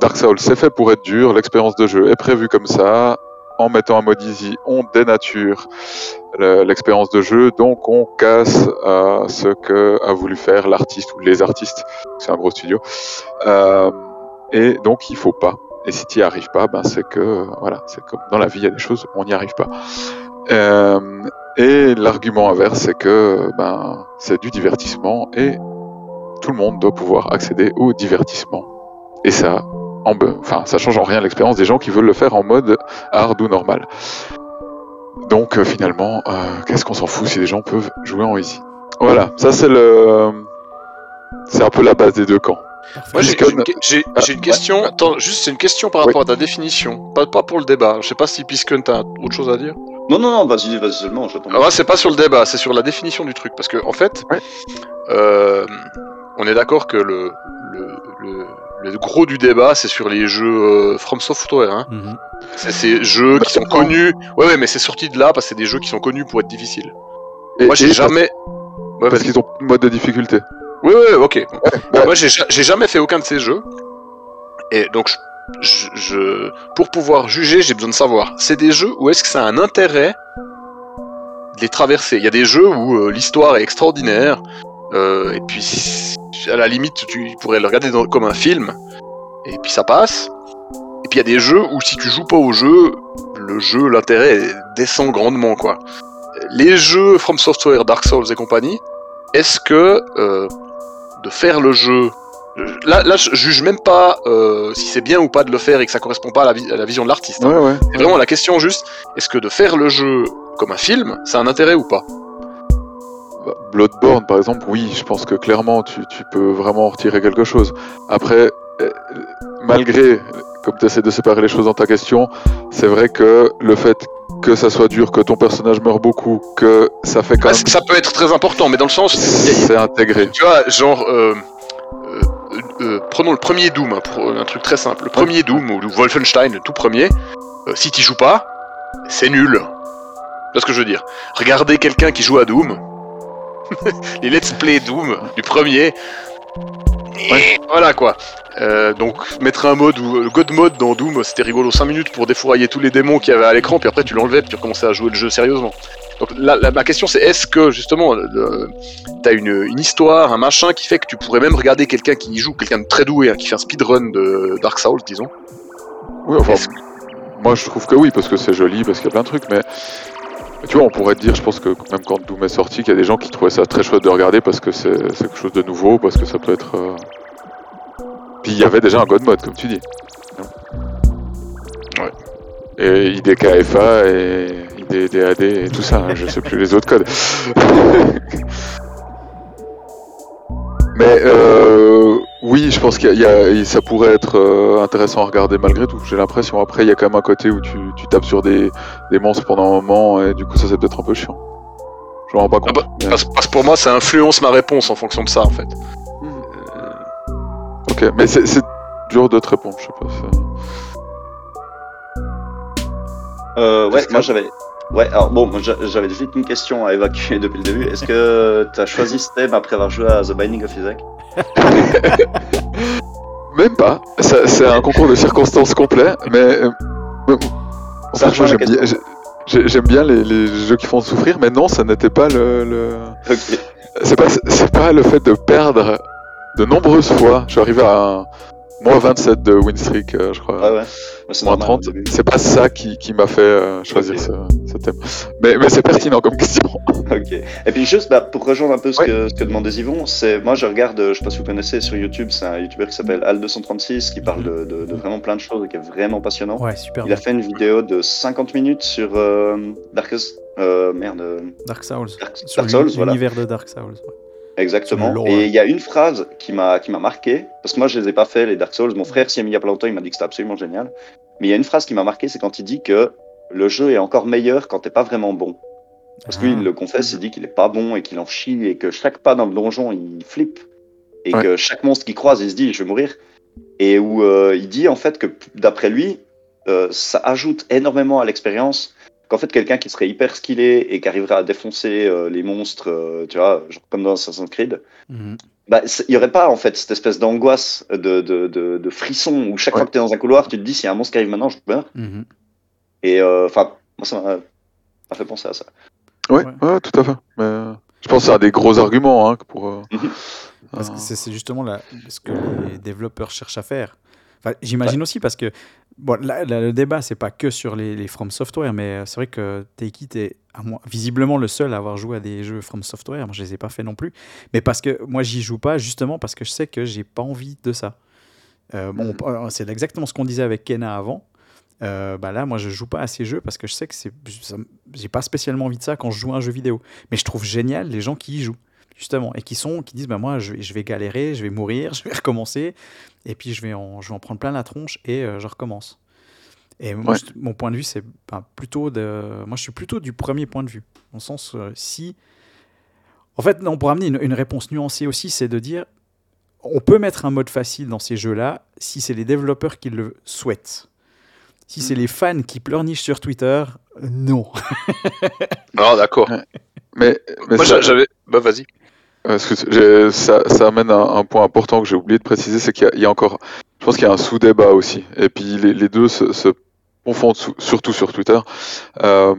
Dark Souls c'est fait pour être dur, l'expérience de jeu est prévue comme ça, en mettant un mode easy, on dénature le- l'expérience de jeu, donc on casse euh, ce que a voulu faire l'artiste ou les artistes, c'est un gros studio, Euh, et donc il faut pas. Et si tu n'y arrives pas, ben c'est que voilà, c'est comme dans la vie, il y a des choses on n'y arrive pas. Euh, et l'argument inverse, c'est que ben c'est du divertissement et tout le monde doit pouvoir accéder au divertissement. Et ça, enfin, ça change en rien l'expérience des gens qui veulent le faire en mode hard ou normal. Donc euh, finalement, euh, qu'est-ce qu'on s'en fout si les gens peuvent jouer en easy? Voilà, ça c'est le, c'est un peu la base des deux camps. Moi, j'ai j'ai- Ah, une question. Attends, juste, c'est une question par Oui. rapport à ta définition. Pas, pas pour le débat. Je sais pas si Piscon, t'as autre chose à dire. Non, non, non, vas-y, vas-y seulement, j'attends. Alors là, c'est pas sur le débat, c'est sur la définition du truc. Parce que, en fait, Ouais. euh, on est d'accord que le, le, le, le gros du débat, c'est sur les jeux euh, From Software. Hein. Mhm. C'est ces jeux Bah, qui sont connus. Ouais, ouais, mais c'est sorti de là parce que c'est des jeux qui sont connus pour être difficiles. Et- Moi, j'ai jamais. Ouais, parce vas-y. qu'ils ont une mode de difficulté. Oui, oui, ok. ouais. Moi, j'ai ja- j'ai jamais fait aucun de ces jeux. Et donc, je, je- je- pour pouvoir juger, j'ai besoin de savoir. C'est des jeux où est-ce que ça a un intérêt de les traverser? Il y a des jeux où euh, l'histoire est extraordinaire. euh, et puis, à la limite, tu pourrais le regarder dans- comme un film. Et puis, ça passe. Et puis, il y a des jeux où si tu joues pas au jeu, le jeu, l'intérêt descend grandement, quoi. Les jeux From Software, Dark Souls et compagnie, est-ce que euh, de faire le jeu. Là, là, je juge même pas euh, si c'est bien ou pas de le faire et que ça correspond pas à la, vi- à la vision de l'artiste. hein. Ouais, ouais. C'est vraiment la question juste est-ce que de faire le jeu comme un film, ça a un intérêt ou pas? Bah, Bloodborne, par exemple, oui, je pense que clairement, tu, tu peux vraiment en retirer quelque chose. Après, euh, malgré, comme tu essaies de séparer les choses dans ta question, c'est vrai que le fait que ça soit dur, que ton personnage meurt beaucoup, que ça fait quand Ah, même... Ça peut être très important, mais dans le sens. C'est intégré. Tu vois, genre. euh, euh, euh, prenons le premier Doom, hein, pour un truc très simple. Le premier Doom, ou Wolfenstein, le tout premier, euh, si t'y joues pas, c'est nul. Tu vois ce que je veux dire? Regardez quelqu'un qui joue à Doom, les let's play Doom du premier, voilà quoi. Euh, donc mettre un mode ou le God mode dans Doom, c'était rigolo 5 minutes pour défourailler tous les démons qu'il y avait à l'écran, puis après tu l'enlevais, puis tu recommençais à jouer le jeu sérieusement. Donc là, là, ma question c'est est-ce que justement t'as une, une histoire, un machin qui fait que tu pourrais même regarder quelqu'un qui y joue, quelqu'un de très doué, hein, qui fait un speedrun de Dark Souls, disons? Oui, enfin, moi je trouve que oui, parce que c'est joli, parce qu'il y a plein de trucs, mais tu vois, on pourrait te dire, je pense que même quand Doom est sorti, qu'il y a des gens qui trouvaient ça très chouette de regarder parce que c'est quelque chose de nouveau, parce que ça peut être. euh, Puis il y avait déjà un God mode, comme tu dis. Ouais. Et IDKFA et IDDAD et tout ça, hein, je sais plus les autres codes. Mais euh, oui, je pense qu'il y a, il y a- ça pourrait être euh, intéressant à regarder malgré tout. J'ai l'impression. Après, il y a quand même un côté où tu, tu tapes sur des, des monstres pendant un moment et du coup, ça c'est peut-être un peu chiant. Je m'en rends pas Ah compte. bah, mais- parce, parce que pour moi, ça influence ma réponse en fonction de ça en fait. Ok, mais c'est c'est dur de te répondre. Je sais pas. ça- Euh, ouais, moi que- j'avais. Ouais, alors bon, j'avais vite une question à évacuer depuis le début. Est-ce que tu as choisi ce thème après avoir joué à The Binding of Isaac? Même pas. C'est un concours de circonstances complet, mais. euh, Ça la j'aime bien, j'aime les, les jeux qui font souffrir, mais non, ça n'était pas le. le- Ok. C'est pas, c'est pas le fait de perdre de nombreuses fois, je suis arrivé à un moins 27 de win streak, euh, je crois. Ah ouais. C'est moins normal, 30. au début. C'est pas ça qui, qui m'a fait euh, choisir ce, ce thème. Mais, mais c'est pertinent comme question. Ok. Et puis juste bah, pour rejoindre un peu ce, Ouais. que, ce que demandait Yvon, c'est moi je regarde, euh, je sais pas si vous connaissez sur YouTube, c'est un YouTuber qui s'appelle Al236 qui parle de, de- de vraiment plein de choses et qui est vraiment passionnant. Ouais, super. Il a fait une vidéo de 50 minutes sur euh, Darkest, euh, merde, euh, Dark Souls. Dark, Souls, voilà. l'univers de Dark Souls. ouais. Exactement. Et il y a une phrase qui m'a qui m'a marqué parce que moi je les ai pas fait les Dark Souls. Mon frère s'y est mis il y a pas longtemps, il m'a dit que c'était absolument génial. Mais il y a une phrase qui m'a marqué, c'est quand il dit que le jeu est encore meilleur quand t'es pas vraiment bon. Parce que lui, Ah. il le confesse, il dit qu'il est pas bon et qu'il en chie et que chaque pas dans le donjon, il flippe. Et Ouais. que chaque monstre qu'il croise, il se dit, je vais mourir. Et où euh, il dit en fait que d'après lui, euh, ça ajoute énormément à l'expérience. Qu'en fait, quelqu'un qui serait hyper skillé et qui arriverait à défoncer euh, les monstres, euh, tu vois, genre comme dans Assassin's Creed, Mhm. bah, il n'y aurait pas en fait cette espèce d'angoisse, de, de, de, de frisson où chaque Ouais. fois que tu es dans un couloir, tu te dis s'il y a un monstre qui arrive maintenant, je meurs. Mhm. Et euh, enfin, moi ça m'a m'a fait penser à ça. Ouais. ouais, tout à fait. Mais je pense que c'est un des gros arguments hein, pour. euh, Parce que c'est c'est justement la- ce que les développeurs cherchent à faire. Enfin, J'imagine aussi parce que bon, là, là, le débat, c'est pas que sur les, les From Software, mais euh, c'est vrai que Take It est visiblement le seul à avoir joué à des jeux From Software. Moi, je les ai pas fait non plus. Mais parce que moi, j'y joue pas justement parce que je sais que j'ai pas envie de ça. Euh, bon, on- c'est exactement ce qu'on disait avec Kena avant. Euh, bah là, moi, je joue pas à ces jeux parce que je sais que c'est, j'ai pas spécialement envie de ça quand je joue à un jeu vidéo. Mais je trouve génial les gens qui y jouent justement et qui sont, qui disent, bah moi, je, vais- je vais galérer, je vais mourir, je vais recommencer, et puis je vais en, je vais en prendre plein la tronche et euh, je recommence. Et moi, Ouais. je- mon point de vue, c'est ben, plutôt de, moi, je suis plutôt du premier point de vue, dans le sens euh, si, en fait, non, pour amener une, une réponse nuancée aussi, c'est de dire, on peut mettre un mode facile dans ces jeux-là si c'est les développeurs qui le souhaitent. Si c'est les fans qui pleurnichent sur Twitter, euh, non. Non, d'accord. Mais, mais Moi, ça, j'avais. Bah, vas-y. Euh, j'ai- ça, ça amène un, un point important que j'ai oublié de préciser, c'est qu'il y, y a encore, je pense qu'il y a un sous-débat aussi. Et puis les, les deux se, se confondent surtout sur Twitter. Euh,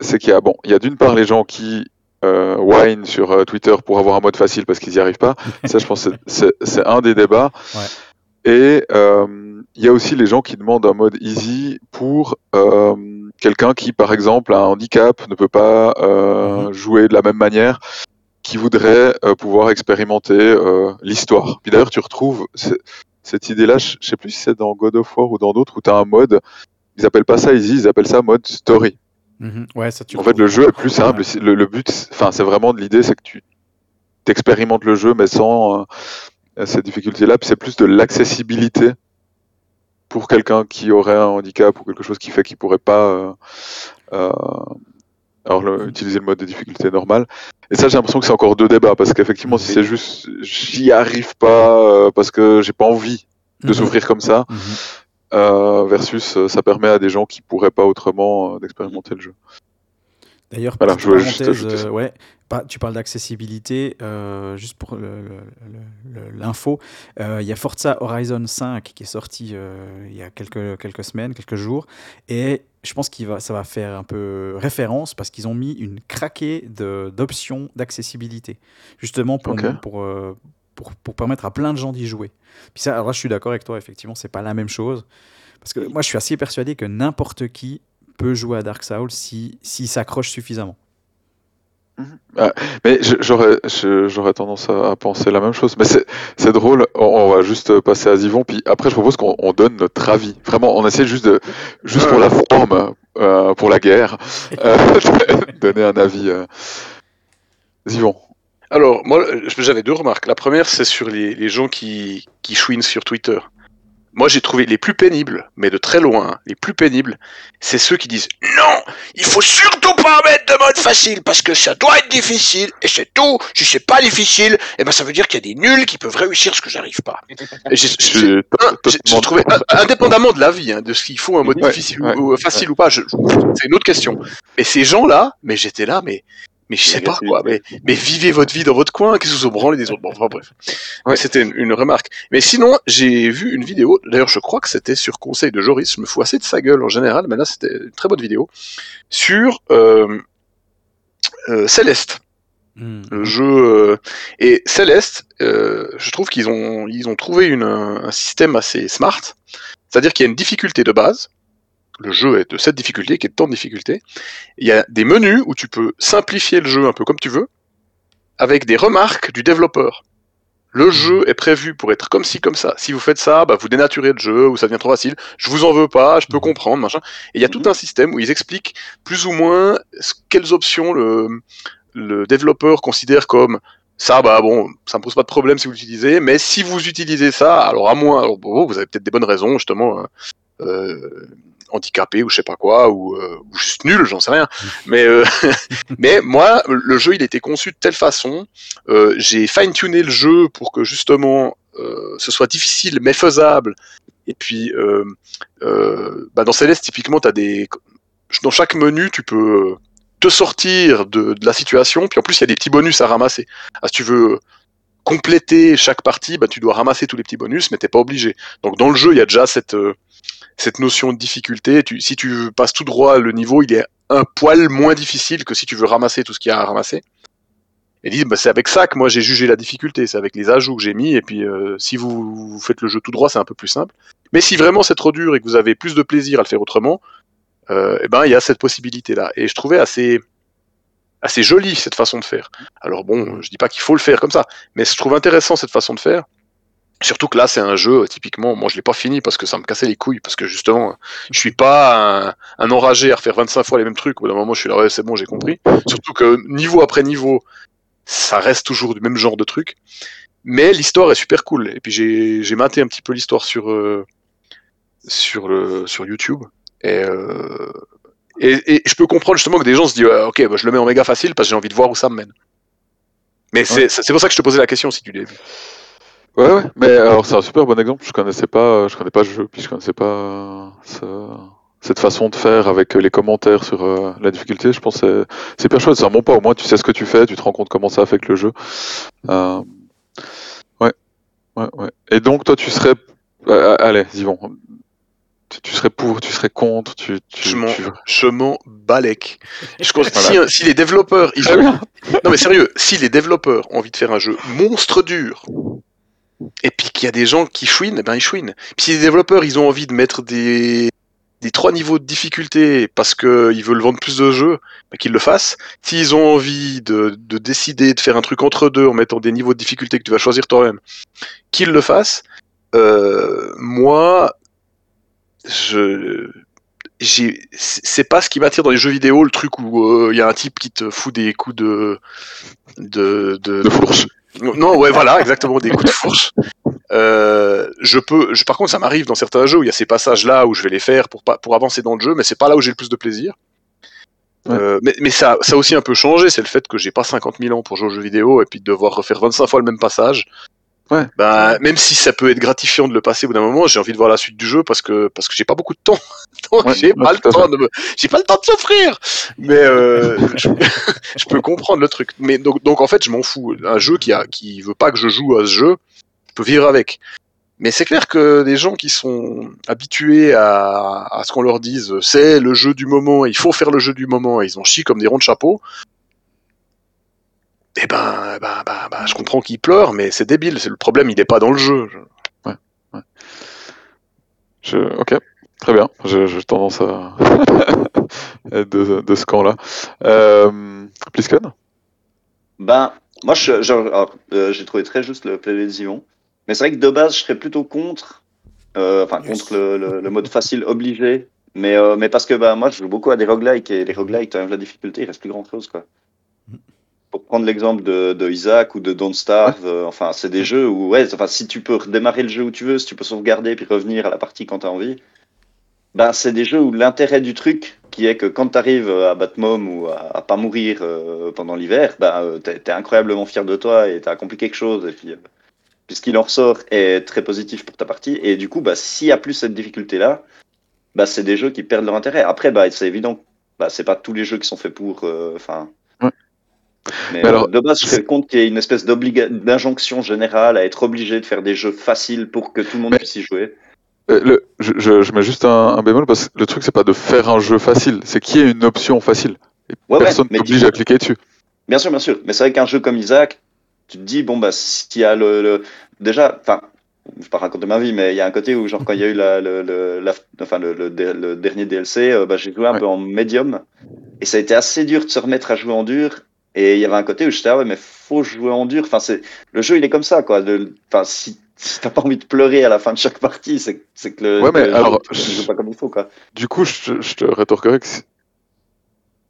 c'est qu'il y a, bon, il y a d'une part les gens qui euh, whine sur euh, Twitter pour avoir un mode facile parce qu'ils n'y arrivent pas. Ça, je pense, que c'est- un des débats. Ouais. Et euh, il y a aussi les gens qui demandent un mode easy pour euh, quelqu'un qui, par exemple, a un handicap, ne peut pas euh, jouer de la même manière, qui voudrait euh, pouvoir expérimenter euh, l'histoire. Puis d'ailleurs, tu retrouves ce- cette idée-là, je sais plus si c'est dans God of War ou dans d'autres, où tu as un mode, ils appellent pas ça easy, ils appellent ça mode story. Mhm. Ouais, ça tu En fait, le jeu est plus simple. Ouais. Le, le but, c'est- enfin, c'est vraiment de l'idée, c'est que tu t'expérimentes le jeu, mais sans euh, ces difficultés-là. Puis c'est plus de l'accessibilité pour quelqu'un qui aurait un handicap ou quelque chose qui fait qu'il pourrait pas euh, euh, alors le- utiliser le mode de difficulté normal. Et ça, j'ai l'impression que c'est encore deux débats parce qu'effectivement, si c'est juste j'y arrive pas euh, parce que j'ai pas envie de Mhm. souffrir comme ça, Mhm. euh, versus euh, ça permet à des gens qui pourraient pas autrement d'expérimenter le jeu. D'ailleurs, Voilà, je juste ouais, pas- tu parles d'accessibilité, euh, juste pour l'info, euh, il y a Forza Horizon 5 qui est sorti euh, il y a quelques, quelques semaines, quelques jours, et je pense que ça va faire un peu référence parce qu'ils ont mis une craquée d'options d'accessibilité, justement pour, euh, pour, pour permettre à plein de gens d'y jouer. Puis ça, alors là, je suis d'accord avec toi, effectivement, c'est pas la même chose. Parce que moi, je suis assez persuadé que n'importe qui peut jouer à Dark Souls si s'il s'accroche suffisamment. Mais je- j'aurais je- j'aurais tendance à, penser la même chose. Mais c'est drôle, on, on va juste passer à Zivon, puis après je propose qu'on on donne notre avis. Vraiment, on essaie juste de juste pour la forme, euh, pour la guerre, euh, donner un avis. Euh... Zivon. Alors, moi, euh, j'avais deux remarques. La première, c'est sur les, les gens qui, qui chouinent sur Twitter. Moi, j'ai trouvé les plus pénibles, mais de très loin, hein, les plus pénibles, c'est ceux qui disent Non, il faut surtout pas mettre de mode facile parce que ça doit être difficile et c'est tout. Si c'est pas difficile, eh ben ça veut dire qu'il y a des nuls qui peuvent réussir ce que j'arrive pas. J'ai- trouvé, indépendamment de l'avis, hein, de ce qu'il faut un mode Ouais, difficile ouais, ou, ou facile ou pas, c'est une autre question. Et ces gens-là, mais j'étais là, mais, mais je sais pas quoi, mais, mais vivez votre vie dans votre coin, qu'est-ce que vous branlez des autres Bon, enfin bref. Ouais. C'était une, une remarque. Mais sinon, j'ai vu une vidéo, d'ailleurs je crois que c'était sur conseil de Joris, je me fous assez de sa gueule en général, mais là c'était une très bonne vidéo, sur euh, euh, Céleste. Hmm. Le jeu euh, et Céleste, euh, je trouve qu'ils ont ils ont trouvé une, un système assez smart, c'est-à-dire qu'il y a une difficulté de base. Le jeu est de cette difficulté, qui est de tant de difficulté. Il y a des menus où tu peux simplifier le jeu un peu comme tu veux, avec des remarques du développeur. Le jeu est prévu pour être comme ci, comme ça. Si vous faites ça, bah, vous dénaturez le jeu ou ça devient trop facile. Je vous en veux pas, je peux comprendre, machin. Et il y a tout un système où ils expliquent plus ou moins quelles options le, le développeur considère comme ça, bah bon, ça me pose pas de problème si vous l'utilisez, mais si vous utilisez ça, alors à moins, alors, bon, vous avez peut-être des bonnes raisons, justement, euh, euh, handicapé ou je sais pas quoi, ou, euh, ou juste nul, j'en sais rien. Mais, euh, mais moi, le jeu, il était conçu de telle façon, euh, j'ai fine-tuné le jeu pour que justement ce soit difficile mais faisable. Et puis, bah dans Céleste, typiquement, t'as des, dans chaque menu, tu peux te sortir de, de la situation, puis en plus, il y a des petits bonus à ramasser. Ah, si tu veux compléter chaque partie, bah, tu dois ramasser tous les petits bonus, mais t'es pas obligé. Donc dans le jeu, il y a déjà cette, euh, cette notion de difficulté. Si tu passes tout droit, le niveau, il est un poil moins difficile que si tu veux ramasser tout ce qu'il y a à ramasser. Et disent, bah, c'est avec ça que moi j'ai jugé la difficulté, c'est avec les ajouts que j'ai mis, et puis euh, si vous, vous faites le jeu tout droit, c'est un peu plus simple. Mais si vraiment c'est trop dur et que vous avez plus de plaisir à le faire autrement, euh, eh ben il y a cette possibilité-là. Et je trouvais assez, assez joli cette façon de faire. Alors bon, je dis pas qu'il faut le faire comme ça, mais je trouve intéressant cette façon de faire. Surtout que là, c'est un jeu, typiquement, moi je l'ai pas fini parce que ça me cassait les couilles, parce que justement, je suis pas un, un enragé à refaire 25 fois les mêmes trucs. Au bout d'un moment, je suis là, ouais, c'est bon, j'ai compris. Surtout que niveau après niveau, ça reste toujours du même genre de truc. Mais l'histoire est super cool. Et puis j'ai maté un petit peu l'histoire sur, euh, sur, le, sur YouTube. Et, euh, et, et je peux comprendre justement que des gens se disent, ok, bah, je le mets en méga facile parce que j'ai envie de voir où ça me mène. Mais c'est c'est pour ça que je te posais la question si tu l'as vu. Ouais, ouais, mais alors c'est un super bon exemple. Je connaissais pas, je connais pas le jeu, puis je connaissais pas euh, ce- cette façon de faire avec euh, les commentaires sur euh, la difficulté. Je pense que c'est- hyper chouette. C'est un bon pas. Au moins, tu sais ce que tu fais, tu te rends compte comment ça affecte le jeu. Euh, ouais, ouais, ouais. Et donc, toi, tu serais, euh, allez, Yvon, tu, tu serais pour, tu serais contre, tu, tu, Je m'en- tu- Je m'en balèque. Je pense- Voilà. si, si les développeurs, ils ont... non mais sérieux, si les développeurs ont envie de faire un jeu monstre dur, et puis qu'il y a des gens qui chouinent, eh ben ils chouinent. Puis si les développeurs, ils ont envie de mettre des des trois niveaux de difficulté parce que ils veulent vendre plus de jeux, ben qu'ils le fassent. S'ils ont envie de, de décider de faire un truc entre deux en mettant des niveaux de difficulté que tu vas choisir toi-même, qu'ils le fassent. Euh, moi, je c'est pas ce qui m'attire dans les jeux vidéo le truc où euh, il y a un type qui te fout des coups de de de, de fourche. Non ouais voilà exactement des coups de fourche euh, je peux je, par contre ça m'arrive dans certains jeux où il y a ces passages là où je vais les faire pour pas pour avancer dans le jeu mais c'est pas là où j'ai le plus de plaisir Ouais. Euh, mais, mais ça, ça a aussi un peu changé, c'est le fait que j'ai pas 50 000 ans pour jouer aux jeux vidéo et puis de devoir refaire 25 fois le même passage. Ouais. Ben, même si ça peut être gratifiant de le passer au bout d'un moment, j'ai envie de voir la suite du jeu parce que parce que j'ai pas beaucoup de temps. Donc Ouais, j'ai ouais, pas le temps de me... j'ai pas le temps de souffrir. Mais euh, je, je peux comprendre le truc. Mais donc donc en fait, je m'en fous. Un jeu qui a qui veut pas que je joue à ce jeu, je peux vivre avec. Mais c'est clair que des gens qui sont habitués à, à ce qu'on leur dise c'est le jeu du moment, il faut faire le jeu du moment, et ils en chient comme des ronds de chapeau, eh ben, ben, ben, ben, je comprends qu'ils pleurent, mais c'est débile, c'est le problème, il n'est pas dans le jeu. Je- Je... Ok, très bien. Je- J'ai tendance à être de, de ce camp-là. Euh... Plisken Ben, moi, euh, j'ai trouvé très juste le Zivon. Mais c'est vrai que de base, je serais plutôt contre, euh, enfin, Yes. contre le, le- le mode facile obligé. Mais, euh, mais parce que bah, moi, je joue beaucoup à des roguelikes et les roguelikes, tu enlèves la difficulté, il reste plus grand chose, quoi. Pour prendre l'exemple de, de Isaac ou de Don't Starve, euh, enfin, c'est des jeux où, ouais, enfin, si tu peux redémarrer le jeu où tu veux, si tu peux sauvegarder puis revenir à la partie quand tu as envie, ben, c'est des jeux où l'intérêt du truc, qui est que quand tu arrives à Batmom ou à, à pas mourir euh, pendant l'hiver, ben, euh, t'es t'es incroyablement fier de toi et t'as accompli quelque chose. Et puis, euh, puis ce qu'il en ressort est très positif pour ta partie. Et du coup, bah, s'il y a plus cette difficulté-là, bah, c'est des jeux qui perdent leur intérêt. Après, bah, c'est évident, bah, c'est pas tous les jeux qui sont faits pour. euh, Enfin. Ouais. Mais, Mais euh, alors, de base, je serais contre qu'il y ait une espèce d'injonction générale à être obligé de faire des jeux faciles pour que tout le monde Mais- puisse y jouer. Euh, le- je, je- je mets juste un, un bémol parce que le truc, c'est pas de faire un jeu facile, c'est qu'il y ait une option facile. Et Ouais, ouais, personne t'oblige tu- à cliquer dessus. Bien sûr, bien sûr. Mais c'est vrai qu'un jeu comme Isaac, tu te dis, bon, bah, s'il y a le. le- Déjà, enfin, je vais pas raconter ma vie, mais il y a un côté où, genre, quand il y a eu la, le, le, la- enfin, le, le, le dernier DLC, euh, bah, j'ai joué un Ouais. peu en médium. Et ça a été assez dur de se remettre à jouer en dur. Et il y avait un côté où j'étais, ah ouais, mais faut jouer en dur. Enfin, c'est, le jeu, il est comme ça, quoi. De- Enfin, si, si t'as pas envie de pleurer à la fin de chaque partie, c'est, c'est que le, Ouais, mais le jeu, alors, tu joues pas comme il faut, quoi. Du coup, je, te- je te rétorquerai que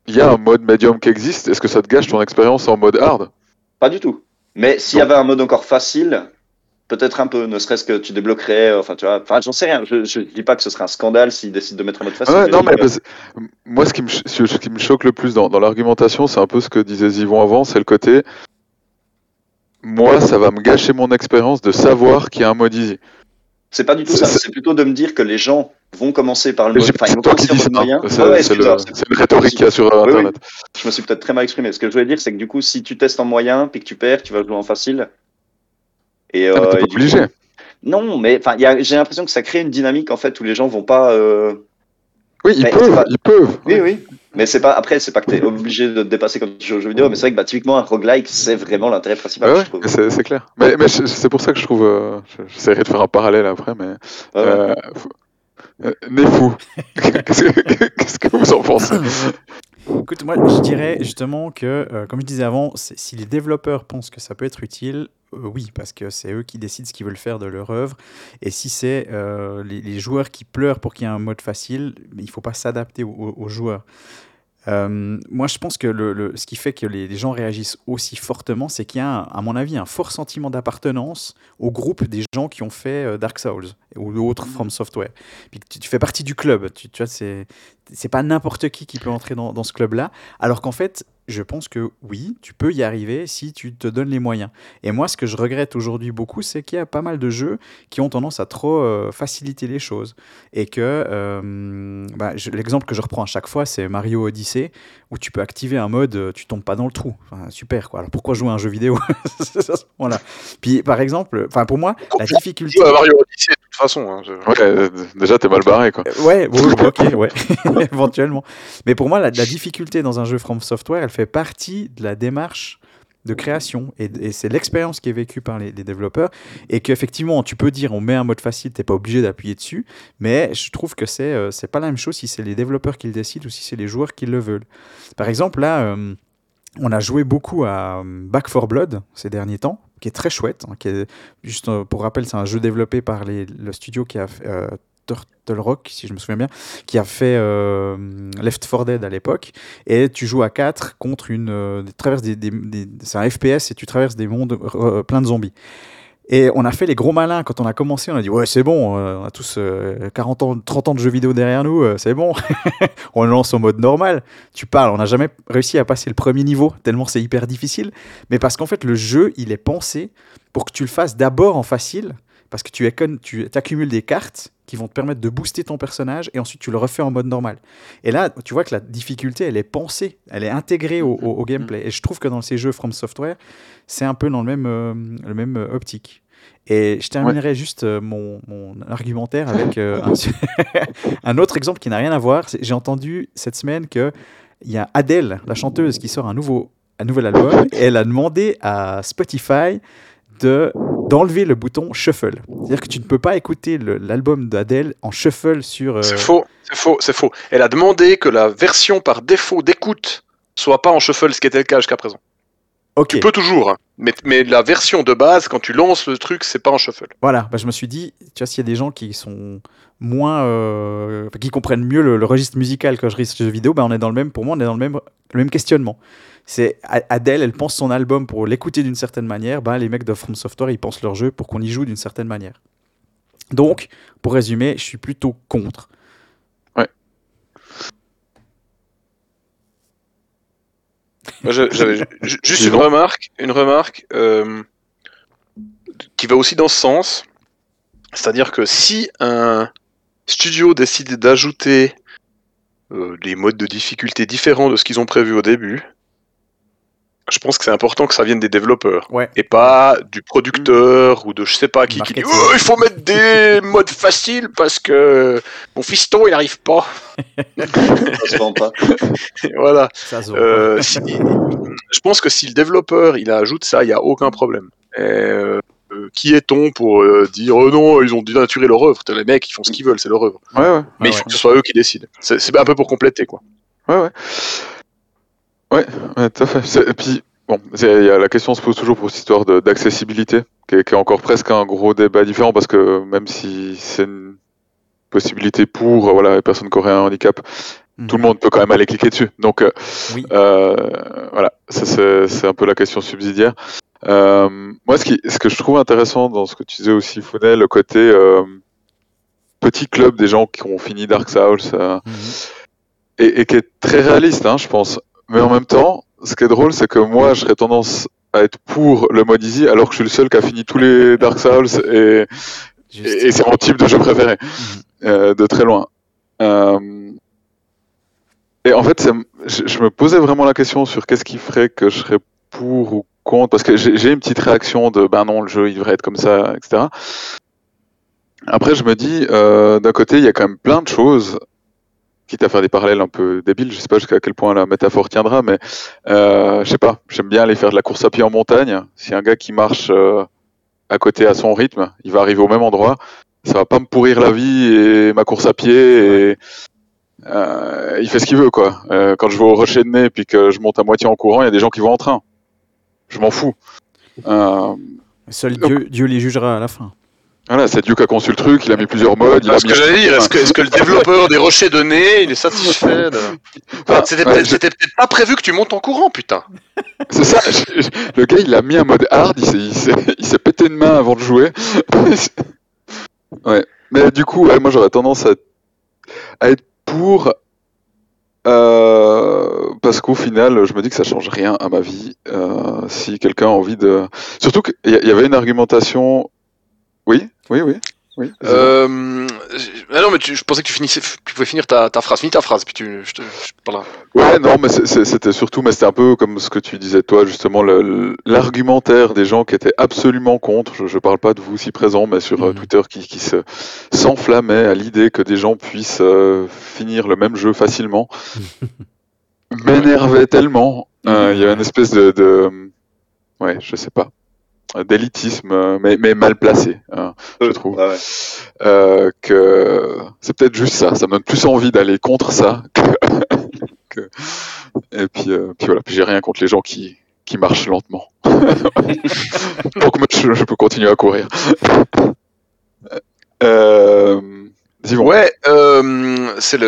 il y a un mode médium qui existe. Est-ce que ça te gâche ton expérience en mode hard? Pas du tout. Mais s'il y avait un mode encore facile, peut-être un peu, ne serait-ce que tu débloquerais, euh, enfin tu vois, enfin j'en sais rien, je, je dis pas que ce serait un scandale s'ils décident de mettre un mode facile. Ouais, non, mais moi, ce qui me, ce qui me choque le plus dans, dans l'argumentation, c'est un peu ce que disait Zivon avant, c'est le côté. Moi, ça va me gâcher mon expérience de savoir qu'il y a un mode easy. c'est pas du tout ça, c'est- plutôt de me dire que les gens vont commencer par le mode, enfin ils C'est vont commencer par le moyen. C'est Ah ouais, le- rhétorique qu'il y a sur Oui, oui. Internet. je me suis peut-être très mal exprimé. Ce que je voulais dire, c'est que du coup, si tu testes en moyen puis que tu perds, tu vas jouer en facile. Et, Ah, euh, t'es et obligé. coup- Non, mais j'ai l'impression que ça crée une dynamique en fait où les gens vont pas. euh, Oui, ils Mais peuvent, pas- ils peuvent. Oui, oui. Mais c'est pas après, c'est pas que tu es obligé de te dépasser quand tu joues aux jeux vidéo, mais c'est vrai que bah, typiquement un roguelike, c'est vraiment l'intérêt principal, ouais, mais c'est clair. Mais, c'est pour ça que je trouve. euh, je- J'essaierai de faire un parallèle après, mais. Ouais, ouais. Euh, faut- euh, Nefou, qu'est-ce que- vous en pensez? Écoute, moi, je dirais justement que, euh, comme je disais avant, si les développeurs pensent que ça peut être utile, oui, parce que c'est eux qui décident ce qu'ils veulent faire de leur œuvre. Et si c'est euh, les, les joueurs qui pleurent pour qu'il y ait un mode facile, il faut pas s'adapter aux, joueurs. Euh, moi, je pense que le, le- ce qui fait que les, les gens réagissent aussi fortement, c'est qu'il y a, à mon avis, un fort sentiment d'appartenance au groupe des gens qui ont fait euh, Dark Souls ou d'autres From Software. Puis tu, tu fais partie du club. Tu, tu vois, c'est c'est pas n'importe qui qui peut entrer dans, dans ce club-là. Alors qu'en fait, je pense que oui, tu peux y arriver si tu te donnes les moyens. Et moi, ce que je regrette aujourd'hui beaucoup, c'est qu'il y a pas mal de jeux qui ont tendance à trop euh, faciliter les choses. Et que euh, bah, je- l'exemple que je reprends à chaque fois, c'est Mario Odyssey, où tu peux activer un mode, euh, tu tombes pas dans le trou. Enfin, super, quoi. Alors pourquoi jouer à un jeu vidéo? Voilà. Puis par exemple, enfin pour moi, la difficulté. À Mario Odyssey de toute façon. hein, je- Ouais, déjà, t'es mal barré, quoi. Ouais, ouais, ouais, ok, ouais, éventuellement. Mais pour moi, la, la difficulté dans un jeu From Software, elle fait partie de la démarche de création. Et, c'est l'expérience qui est vécue par les, développeurs. Et qu'effectivement tu peux dire on met un mode facile t'es pas obligé d'appuyer dessus. Mais je trouve que c'est euh, c'est pas la même chose si c'est les développeurs qui le décident ou si c'est les joueurs qui le veulent. Par exemple là euh, on a joué beaucoup à euh, Back 4 Blood ces derniers temps qui est très chouette hein, qui est juste euh, pour rappel c'est un jeu développé par le studio qui a Turtle Rock, si je me souviens bien, qui a fait euh, Left 4 Dead à l'époque. Et tu joues à 4 contre une. euh, des, c'est un FPS et tu traverses des mondes euh, pleins de zombies. Et on a fait les gros malins quand on a commencé. On a dit Ouais, c'est bon, euh, on a tous euh, 40 ans, 30 ans de jeux vidéo derrière nous, c'est bon. on lance au mode normal. Tu parles, on n'a jamais réussi à passer le premier niveau, tellement c'est hyper difficile. Mais parce qu'en fait, le jeu, il est pensé pour que tu le fasses d'abord en facile, parce que tu, accum- tu accumules des cartes qui vont te permettre de booster ton personnage et ensuite tu le refais en mode normal. Et là, tu vois que la difficulté, elle est pensée, elle est intégrée au, au- au gameplay. Et je trouve que dans ces jeux From Software, c'est un peu dans le même, euh, le même euh, optique. Et je terminerai juste euh, mon, mon argumentaire avec euh, un, un autre exemple qui n'a rien à voir. J'ai entendu cette semaine qu'il y a Adele, la chanteuse, qui sort un nouveau, un nouvel album et elle a demandé à Spotify de d'enlever le bouton shuffle. C'est-à-dire que tu ne peux pas écouter l'album d'Adèle en shuffle sur... euh, C'est faux, c'est faux, c'est faux. Elle a demandé que la version par défaut d'écoute soit pas en shuffle, ce qui était le cas jusqu'à présent. Ok, Tu peux toujours, hein, mais, mais la version de base, quand tu lances le truc, c'est pas en shuffle. voilà. Bah, je me suis dit, tu vois, s'il y a des gens qui sont moins... euh, qui comprennent mieux le, le registre musical quand je risque jeux vidéo, bah, on est dans le même... Pour moi, on est dans le même, le même questionnement. C'est A- Adele, elle pense son album pour l'écouter d'une certaine manière. Bah, les mecs de From Software, ils pensent leur jeu pour qu'on y joue d'une certaine manière. Donc, pour résumer, je suis plutôt contre. J'avais ju- juste une remarque, une remarque euh, qui va aussi dans ce sens. C'est-à-dire que si un studio décide d'ajouter euh, des modes de difficulté différents de ce qu'ils ont prévu au début, je pense que c'est important que ça vienne des développeurs Ouais. et pas du producteur ou de je sais pas qui qui dit oh, il faut mettre des modes faciles parce que mon fiston il arrive pas. Ça se vend pas. voilà. Ça se voit Euh, si- je pense que si le développeur il ajoute ça, il y a aucun problème. Et, euh, qui est-on pour euh, dire oh non, ils ont dénaturé leur œuvre? Les mecs, ils font ce qu'ils veulent, c'est leur œuvre. Ouais, ouais. Mais il ouais. faut que ce soit eux qui décident. C'est c'est un peu pour compléter, quoi. Ouais, ouais. Ouais, ouais, tout à fait. Et puis, bon, c'est- y a, la question se pose toujours pour cette histoire de- d'accessibilité, qui, est- qui est encore presque un gros débat différent, parce que même si c'est une possibilité pour euh, voilà, les personnes qui auraient un handicap, Mhm. tout le monde peut quand même aller cliquer dessus. Donc, euh, Oui. euh, voilà, ça c'est c'est un peu la question subsidiaire. Euh, moi, ce, qui, ce que je trouve intéressant dans ce que tu disais aussi, Founet, le côté euh, petit club des gens qui ont fini Dark Souls, euh, Mhm. et, et qui est très réaliste, hein, je pense. Mais en même temps, ce qui est drôle, c'est que moi, je serais tendance à être pour le mode easy, alors que je suis le seul qui a fini tous les Dark Souls, et, Juste. et, et c'est mon type de jeu préféré, Mhm. euh, de très loin. Euh, et en fait, je, je me posais vraiment la question sur qu'est-ce qui ferait que je serais pour ou contre, parce que j'ai j'ai une petite réaction de ben non, le jeu il devrait être comme ça, etc. Après, je me dis, euh, d'un côté, il y a quand même plein de choses, quitte à faire des parallèles un peu débiles, je sais pas jusqu'à quel point la métaphore tiendra, mais euh, je sais pas, j'aime bien aller faire de la course à pied en montagne. Si un gars qui marche euh, à côté à son rythme, il va arriver au même endroit, ça va pas me pourrir la vie et ma course à pied et euh, il fait ce qu'il veut quoi. Euh, quand je vais au rocher de nez puis que je monte à moitié en courant, il y a des gens qui vont en train. Je m'en fous. Seul Dieu, Dieu les jugera à la fin. Voilà, c'est Dieu qui a conçu le truc, il a mis plusieurs modes, il a Ah, ce mis que j'allais dire, est-ce que, le développeur des rochers nez, il est satisfait de... Enfin, C'était ouais, peut-être je- pas prévu que tu montes en courant, putain. C'est ça, je- je- le gars il a mis un mode hard, il s'est, pété une main avant de jouer. ouais, mais du coup, ouais, moi j'aurais tendance à, à être pour, euh, parce qu'au final, je me dis que ça change rien à ma vie. euh, si quelqu'un a envie de. Surtout qu'il y avait une argumentation. Oui, oui, oui. oui. Euh... Ah non, mais tu- je pensais que tu finissais, tu pouvais finir ta, ta phrase. Finis ta phrase, puis tu, je te, je- voilà. Ouais, non, mais c'était surtout, mais c'était un peu comme ce que tu disais toi, justement, l'argumentaire des gens qui étaient absolument contre. Je, je parle pas de vous si présents, mais sur euh, Mhm. Twitter, qui, qui se s'enflammaient à l'idée que des gens puissent euh, finir le même jeu facilement, m'énervait tellement. Euh, Il y avait une espèce de, de, ouais, je sais pas, d'élitisme, euh, mais, mais mal placé, hein, je trouve. Ouais, ouais. Euh, que c'est peut-être juste ça. Ça me donne plus envie d'aller contre ça. Que... que- Et puis, euh, puis voilà. Puis j'ai rien contre les gens qui, qui marchent lentement. Donc moi, je, je peux continuer à courir. Euh... Ouais, euh, c'est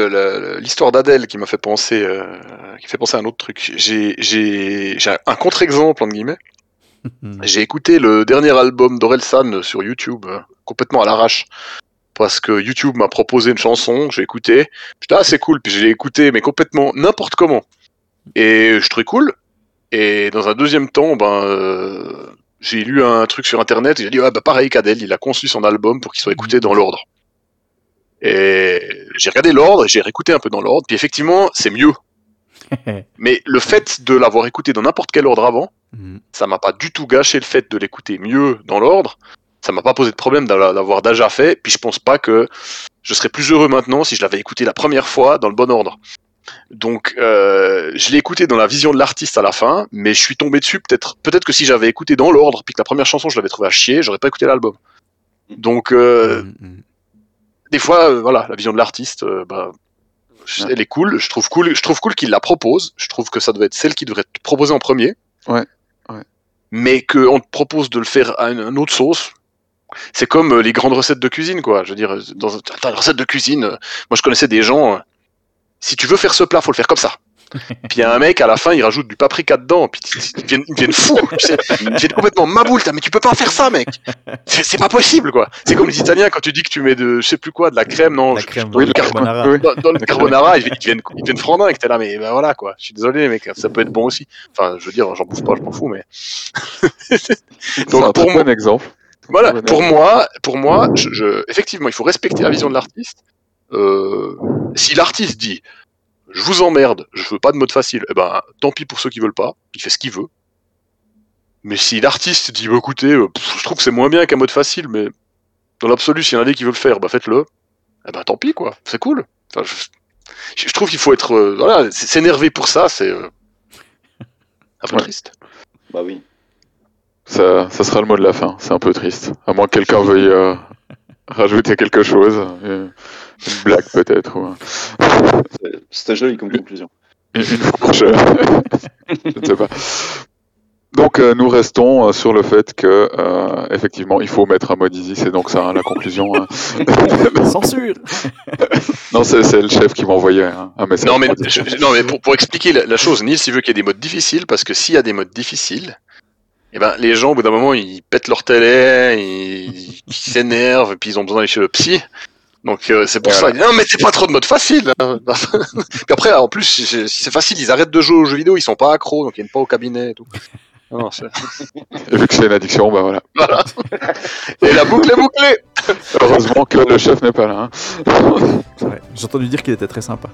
l'histoire d'Adèle qui m'a fait penser, euh, qui fait penser à un autre truc. J'ai, j'ai, j'ai un contre-exemple entre guillemets. Mhm. J'ai écouté le dernier album d'Orelsan sur YouTube, complètement à l'arrache. Parce que YouTube m'a proposé une chanson, j'ai écouté. Putain, ah, c'est cool. Puis je l'ai écouté, mais complètement n'importe comment. Et je trouvais cool. Et dans un deuxième temps, ben, euh, j'ai lu un truc sur internet. et J'ai dit, ouais, bah pareil qu'Adèle, il a conçu son album pour qu'il soit écouté dans l'ordre. Et j'ai regardé l'ordre, et j'ai réécouté un peu dans l'ordre. Puis effectivement, c'est mieux. Mais le fait de l'avoir écouté dans n'importe quel ordre avant, Mhm. ça m'a pas du tout gâché le fait de l'écouter mieux dans l'ordre. Ça m'a pas posé de problème d'a- d'avoir déjà fait. Puis je pense pas que je serais plus heureux maintenant si je l'avais écouté la première fois dans le bon ordre. Donc euh, je l'ai écouté dans la vision de l'artiste à la fin, mais je suis tombé dessus peut-être peut-être que si j'avais écouté dans l'ordre puis que la première chanson je l'avais trouvé à chier, j'aurais pas écouté l'album. Donc euh, Mhm. des fois, euh, voilà, la vision de l'artiste, euh, bah, Ouais. elle est cool. Je trouve cool, je trouve cool qu'il la propose. Je trouve que ça doit être celle qui devrait être proposée en premier. Ouais. Mais qu'on te propose de le faire à une, autre sauce. C'est comme euh, les grandes recettes de cuisine, quoi. Je veux dire, euh, dans une recette de cuisine, euh, moi je connaissais des gens. si tu veux faire ce plat, faut le faire comme ça. Puis il y a un mec à la fin, il rajoute du paprika dedans, puis ils deviennent, ils deviennent fous, ils deviennent complètement maboule, mais tu peux pas faire ça, mec. C'est pas possible, quoi. C'est comme les Italiens quand tu dis que tu mets de, je sais plus quoi, de la crème, non, La je- crème, dans Oui, le le car- carbonara. dans, dans le carbonara, ils, deviennent, ils deviennent t'es là, mais ben voilà, quoi. Je suis désolé, mec, ça peut être bon aussi. Enfin, je veux dire, j'en bouffe pas, je m'en fous, mais. C'est Donc, un pour moi- bon exemple. Voilà, pour moi, pour moi, je, je- effectivement, il faut respecter la vision de l'artiste. Euh, si l'artiste dit, je vous emmerde, je veux pas de mode facile, eh ben, tant pis pour ceux qui veulent pas, il fait ce qu'il veut. Mais si l'artiste dit, bah, écoutez, euh, pff, je trouve que c'est moins bien qu'un mode facile, mais dans l'absolu, s'il y en a des qui veulent le faire, bah, faites-le. Eh ben, tant pis, quoi, c'est cool. Enfin, je, je trouve qu'il faut être, euh, voilà, s'énerver pour ça, c'est, euh, Un peu Ouais. triste. Bah oui. Ça, ça sera le mot de la fin. C'est un peu triste. À moins que quelqu'un veuille euh, rajouter quelque chose. Une blague peut-être. C'était joli comme conclusion. une, une fourche. Je ne sais pas. Donc euh, nous restons euh, sur le fait que euh, effectivement il faut mettre un mode easy, c'est donc ça hein, la conclusion. hein. Censure non c'est c'est le chef qui m'a envoyé un, un message. Non mais, je- non, mais pour, pour expliquer la, la chose, Nils il veut qu'il y ait des modes difficiles parce que s'il y a des modes difficiles, eh ben, les gens au bout d'un moment ils pètent leur télé, ils ils s'énervent et puis ils ont besoin d'aller chez le psy. Donc euh, c'est pour Voilà. ça. il dit, Non mais t'es pas trop de mode facile. hein. Puis après en plus si c'est c'est facile, ils arrêtent de jouer aux jeux vidéo, ils sont pas accros donc ils viennent pas au cabinet et tout. Non, c'est- Et vu que c'est une addiction, bah voilà. voilà. Et la boucle est bouclée. Heureusement que le chef n'est pas là. hein. C'est vrai. J'ai entendu dire qu'il était très sympa.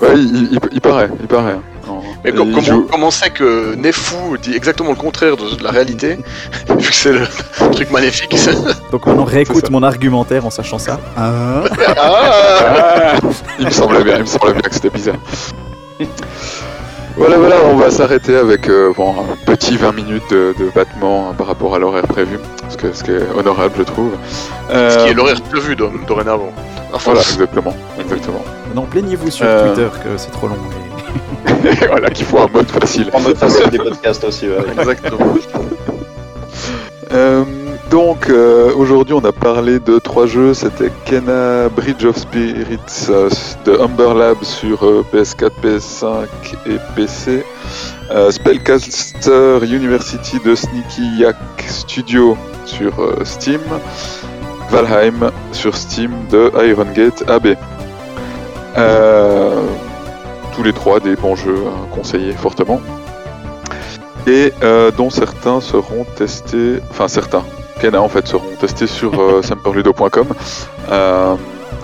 Ouais, il, il- il paraît, il paraît. Non. Mais Et com- il comment, joue- comment c'est que Nefou dit exactement le contraire de, de la réalité, vu que c'est le truc maléfique Donc maintenant réécoute mon argumentaire en sachant ça. Hein Ah Ah il me semblait bien, il me semblait bien que c'était bizarre. Voilà, voilà, on va s'arrêter avec euh, bon, un petit 20 minutes de, de battement hein, par rapport à l'horaire prévu, ce, que, ce qui est honorable, je trouve. Euh, Ce qui est l'horaire prévu do- dorénavant. Enfin, Voilà, exactement, exactement. Maintenant plaignez-vous sur Euh. Twitter que c'est trop long. Et voilà, qu'il faut un mode facile. En mode facile des podcasts aussi, ouais. exactement. Euh, donc euh, aujourd'hui on a parlé de trois jeux, c'était Kena Bridge of Spirits euh, de Humber Lab sur euh, PS4, PS5 et PC, Spellcaster University de Sneaky Yak Studio sur Steam, Valheim sur Steam de Iron Gate AB. Tous les trois des bons jeux conseillés fortement et euh, dont certains seront testés, enfin certains, Kena en fait seront testés sur euh, semperludo.com, euh,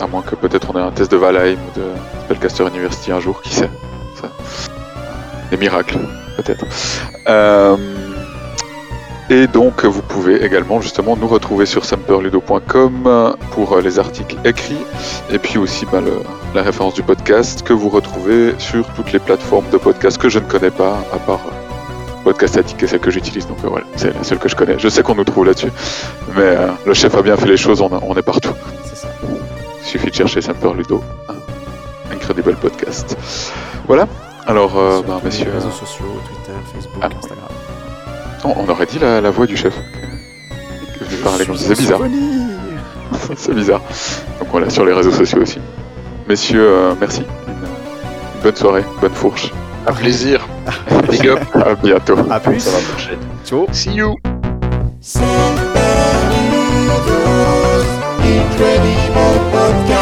à moins que peut-être on ait un test de Valheim ou de Spellcaster University un jour, qui sait, ça, des miracles peut-être. Euh, et donc vous pouvez également justement nous retrouver sur semperludo.com pour les articles écrits et puis aussi bah, le- la référence du podcast que vous retrouvez sur toutes les plateformes de podcast que je ne connais pas à part Podcast Addict, est celle que j'utilise, donc euh, voilà, c'est la seule que je connais. Je sais qu'on nous trouve là-dessus, mais euh, le chef a bien fait les choses, on, a- on est partout. C'est ça. Il suffit de chercher Semper Ludo, un incredible podcast. Voilà, alors, euh, bah, les messieurs, réseaux sociaux, Twitter, Facebook, Ah. Instagram. non, on aurait dit la, la voix du chef. Comme c'est bizarre. c'est bizarre. Donc voilà, sur les réseaux sociaux aussi. Messieurs, euh, merci. Une bonne soirée, bonne fourche. Un plaisir. Big up. À bientôt. À plus. Ça va marcher. Ciao. See you. Incredible podcast.